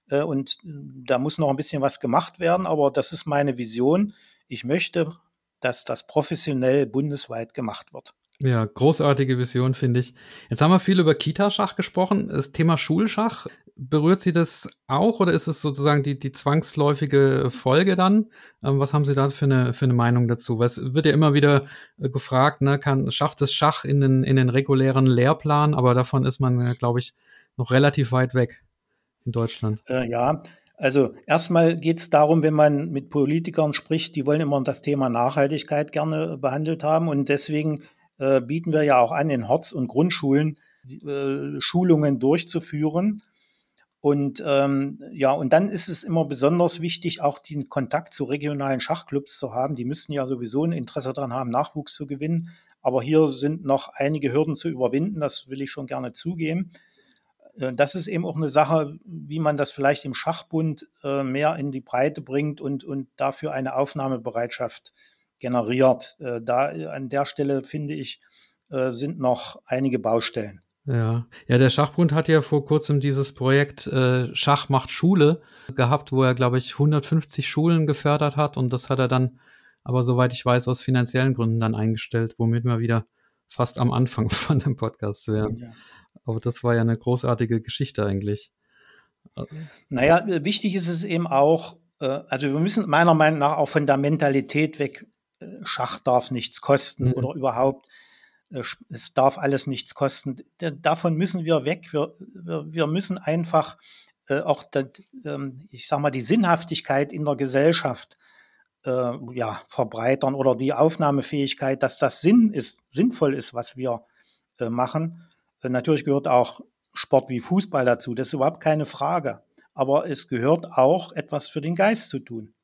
Äh, und da muss noch ein bisschen was gemacht werden, aber das ist meine Vision. Ich möchte, dass das professionell bundesweit gemacht wird. Ja, großartige Vision, finde ich. Jetzt haben wir viel über Kita-Schach gesprochen. Das Thema Schulschach, berührt Sie das auch oder ist es sozusagen die, die zwangsläufige Folge dann? Ähm, was haben Sie da für eine, für eine Meinung dazu? Was wird ja immer wieder äh, gefragt, ne, kann, schafft es Schach in den, in den regulären Lehrplan, aber davon ist man, äh, glaube ich, noch relativ weit weg in Deutschland. Äh, ja, also erstmal geht es darum, wenn man mit Politikern spricht, die wollen immer das Thema Nachhaltigkeit gerne behandelt haben und deswegen äh, bieten wir ja auch an, in Horts- und Grundschulen Schulungen durchzuführen. Und ähm, ja, und dann ist es immer besonders wichtig, auch den Kontakt zu regionalen Schachclubs zu haben. Die müssten ja sowieso ein Interesse daran haben, Nachwuchs zu gewinnen. Aber hier sind noch einige Hürden zu überwinden, das will ich schon gerne zugeben. Äh, das ist eben auch eine Sache, wie man das vielleicht im Schachbund äh, mehr in die Breite bringt und, und dafür eine Aufnahmebereitschaft generiert. Äh, da an der Stelle finde ich, äh, sind noch einige Baustellen. Ja, ja, der Schachbund hat ja vor kurzem dieses Projekt äh, Schach macht Schule gehabt, wo er, glaube ich, 150 Schulen gefördert hat und das hat er dann, aber soweit ich weiß, aus finanziellen Gründen dann eingestellt, womit wir wieder fast am Anfang von dem Podcast wären. Ja. Aber das war ja eine großartige Geschichte eigentlich. Naja, wichtig ist es eben auch, äh, also wir müssen meiner Meinung nach auch von der Mentalität weg, äh, Schach darf nichts kosten mhm. oder überhaupt äh, es darf alles nichts kosten. Davon müssen wir weg. Wir, wir müssen einfach äh, auch, ähm, ich sag mal, die Sinnhaftigkeit in der Gesellschaft äh, ja, verbreitern oder die Aufnahmefähigkeit, dass das Sinn ist, sinnvoll ist, was wir machen. natürlich gehört auch Sport wie Fußball dazu. Das ist überhaupt keine Frage. Aber es gehört auch etwas für den Geist zu tun.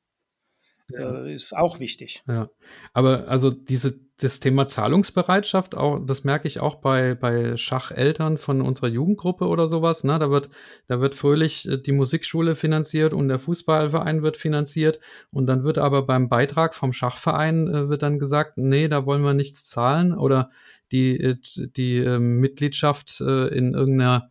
äh, ist auch wichtig. Ja, aber also diese das Thema Zahlungsbereitschaft, auch, das merke ich auch bei, bei Schacheltern von unserer Jugendgruppe oder sowas. Ne? Da, wird, da wird fröhlich äh, die Musikschule finanziert und der Fußballverein wird finanziert. Und dann wird aber beim Beitrag vom Schachverein äh, wird dann gesagt, nee, da wollen wir nichts zahlen. Oder die, äh, die äh, Mitgliedschaft äh, in irgendeiner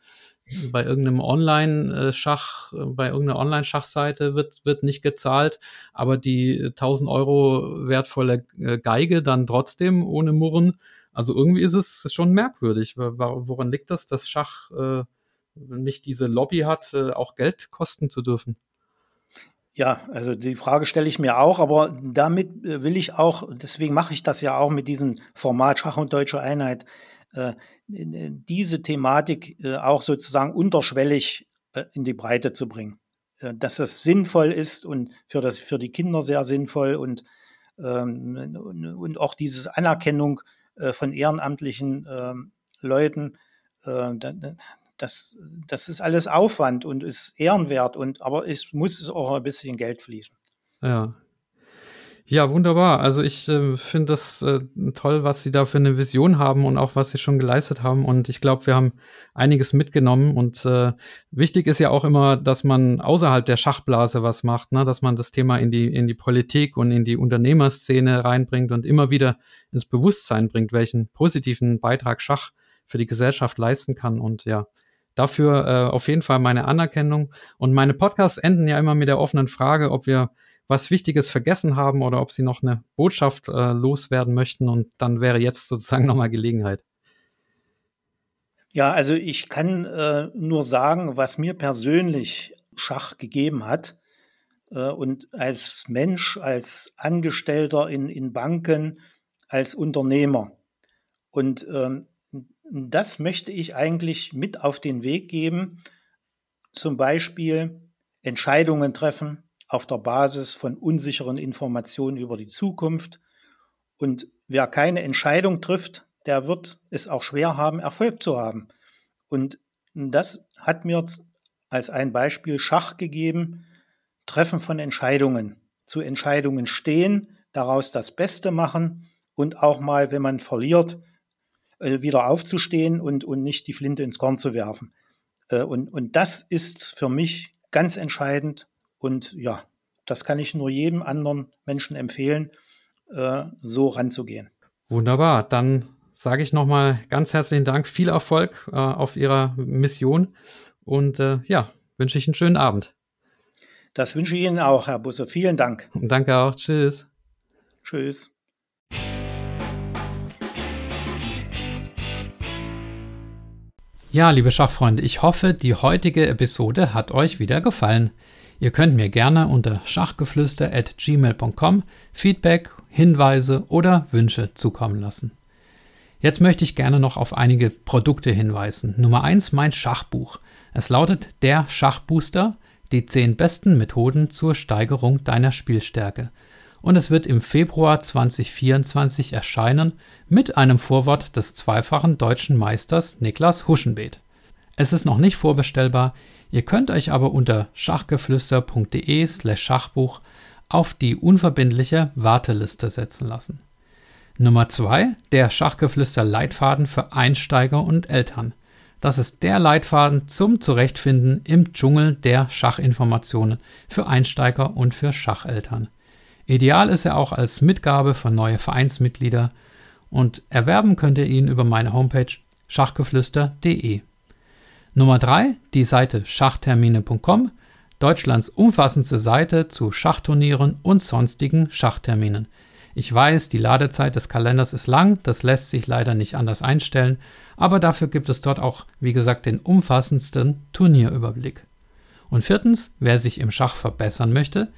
bei irgendeinem Online-Schach, bei irgendeiner Online-Schachseite wird, wird nicht gezahlt, aber die 1000 Euro wertvolle äh, Geige dann trotzdem ohne Murren. Also irgendwie ist es schon merkwürdig. Woran liegt das, dass Schach äh, nicht diese Lobby hat, äh, auch Geld kosten zu dürfen? Ja, also die Frage stelle ich mir auch, aber damit äh, will ich auch, deswegen mache ich das ja auch mit diesem Format Schach und Deutsche Einheit, äh, diese Thematik äh, auch sozusagen unterschwellig äh, in die Breite zu bringen. Dass das sinnvoll ist und für, das, für die Kinder sehr sinnvoll und, ähm, und auch diese Anerkennung von ehrenamtlichen ähm, Leuten, das, das ist alles Aufwand und ist ehrenwert und aber es muss auch ein bisschen Geld fließen. Ja, ja, wunderbar. Also ich äh, finde das äh, toll, was Sie da für eine Vision haben und auch was Sie schon geleistet haben. Und ich glaube, wir haben einiges mitgenommen. Und äh, wichtig ist ja auch immer, dass man außerhalb der Schachblase was macht, ne? dass man das Thema in die, in die Politik und in die Unternehmerszene reinbringt und immer wieder ins Bewusstsein bringt, welchen positiven Beitrag Schach für die Gesellschaft leisten kann. Und ja, dafür äh, auf jeden Fall meine Anerkennung. Und meine Podcasts enden ja immer mit der offenen Frage, ob wir was Wichtiges vergessen haben oder ob sie noch eine Botschaft äh, loswerden möchten. Und dann wäre jetzt sozusagen nochmal Gelegenheit. Ja, also ich kann äh, nur sagen, was mir persönlich Schach gegeben hat. Äh, und als Mensch, als Angestellter in, in Banken, als Unternehmer. Und ähm, das möchte ich eigentlich mit auf den Weg geben. Zum Beispiel Entscheidungen treffen, auf der Basis von unsicheren Informationen über die Zukunft. Und wer keine Entscheidung trifft, der wird es auch schwer haben, Erfolg zu haben. Und das hat mir als ein Beispiel Schach gegeben, Treffen von Entscheidungen, zu Entscheidungen stehen, daraus das Beste machen und auch mal, wenn man verliert, äh, wieder aufzustehen und, und nicht die Flinte ins Korn zu werfen. Äh, und, und das ist für mich ganz entscheidend und ja, das kann ich nur jedem anderen Menschen empfehlen, äh, so ranzugehen. Wunderbar. Dann sage ich nochmal ganz herzlichen Dank, viel Erfolg äh, auf Ihrer Mission und äh, ja, wünsche ich einen schönen Abend. Das wünsche ich Ihnen auch, Herr Busse. Vielen Dank. Danke auch. Tschüss. Tschüss. Ja, liebe Schachfreunde, ich hoffe, die heutige Episode hat euch wieder gefallen. Ihr könnt mir gerne unter schachgeflüster@gmail.com Feedback, Hinweise oder Wünsche zukommen lassen. Jetzt möchte ich gerne noch auf einige Produkte hinweisen. Nummer 1 mein Schachbuch. Es lautet Der Schachbooster, die 10 besten Methoden zur Steigerung deiner Spielstärke. Und es wird im Februar 2024 erscheinen mit einem Vorwort des zweifachen deutschen Meisters Niklas Huschenbeet. Es ist noch nicht vorbestellbar, ihr könnt euch aber unter schachgeflüster.de/slash Schachbuch auf die unverbindliche Warteliste setzen lassen. Nummer 2, der Schachgeflüster Leitfaden für Einsteiger und Eltern. Das ist der Leitfaden zum Zurechtfinden im Dschungel der Schachinformationen für Einsteiger und für Schacheltern. Ideal ist er auch als Mitgabe für neue Vereinsmitglieder und erwerben könnt ihr ihn über meine Homepage schachgeflüster.de. Nummer 3, die Seite schachtermine.com, Deutschlands umfassendste Seite zu Schachturnieren und sonstigen Schachterminen. Ich weiß, die Ladezeit des Kalenders ist lang, das lässt sich leider nicht anders einstellen, aber dafür gibt es dort auch, wie gesagt, den umfassendsten Turnierüberblick. Und viertens, wer sich im Schach verbessern möchte,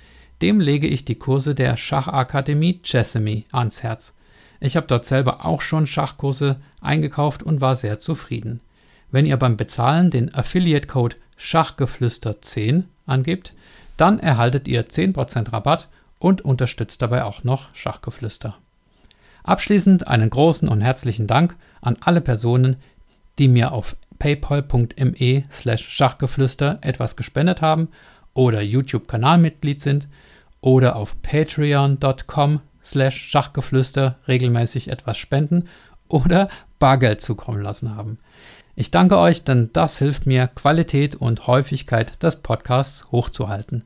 dem lege ich die Kurse der Schachakademie Chessemy ans Herz. Ich habe dort selber auch schon Schachkurse eingekauft und war sehr zufrieden. Wenn ihr beim Bezahlen den Affiliate-Code Schachgeflüster10 angebt, dann erhaltet ihr 10% Rabatt und unterstützt dabei auch noch Schachgeflüster. Abschließend einen großen und herzlichen Dank an alle Personen, die mir auf paypal.me slash Schachgeflüster etwas gespendet haben oder YouTube-Kanalmitglied sind oder auf patreon.com slash Schachgeflüster regelmäßig etwas spenden oder Bargeld zukommen lassen haben. Ich danke euch, denn das hilft mir, Qualität und Häufigkeit des Podcasts hochzuhalten.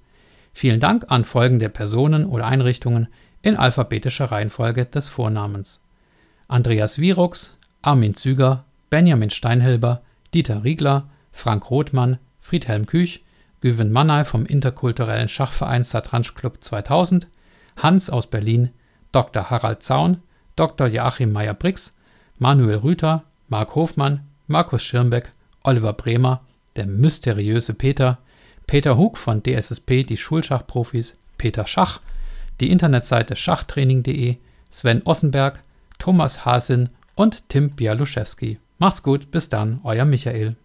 Vielen Dank an folgende Personen oder Einrichtungen in alphabetischer Reihenfolge des Vornamens. Andreas Virux, Armin Züger, Benjamin Steinhilber, Dieter Riegler, Frank Rothmann, Friedhelm Küch, Güven Mannay vom interkulturellen Schachverein Satranj Club 2000, Hans aus Berlin, Dr. Harald Zaun, Dr. Joachim Meyer-Brix, Manuel Rüther, Marc Hofmann, Markus Schirmbeck, Oliver Bremer, der mysteriöse Peter, Peter Hug von DSSP, die Schulschachprofis, Peter Schach, die Internetseite schachtraining.de, Sven Ossenberg, Thomas Hasin und Tim Bialuszewski. Macht's gut, bis dann, euer Michael.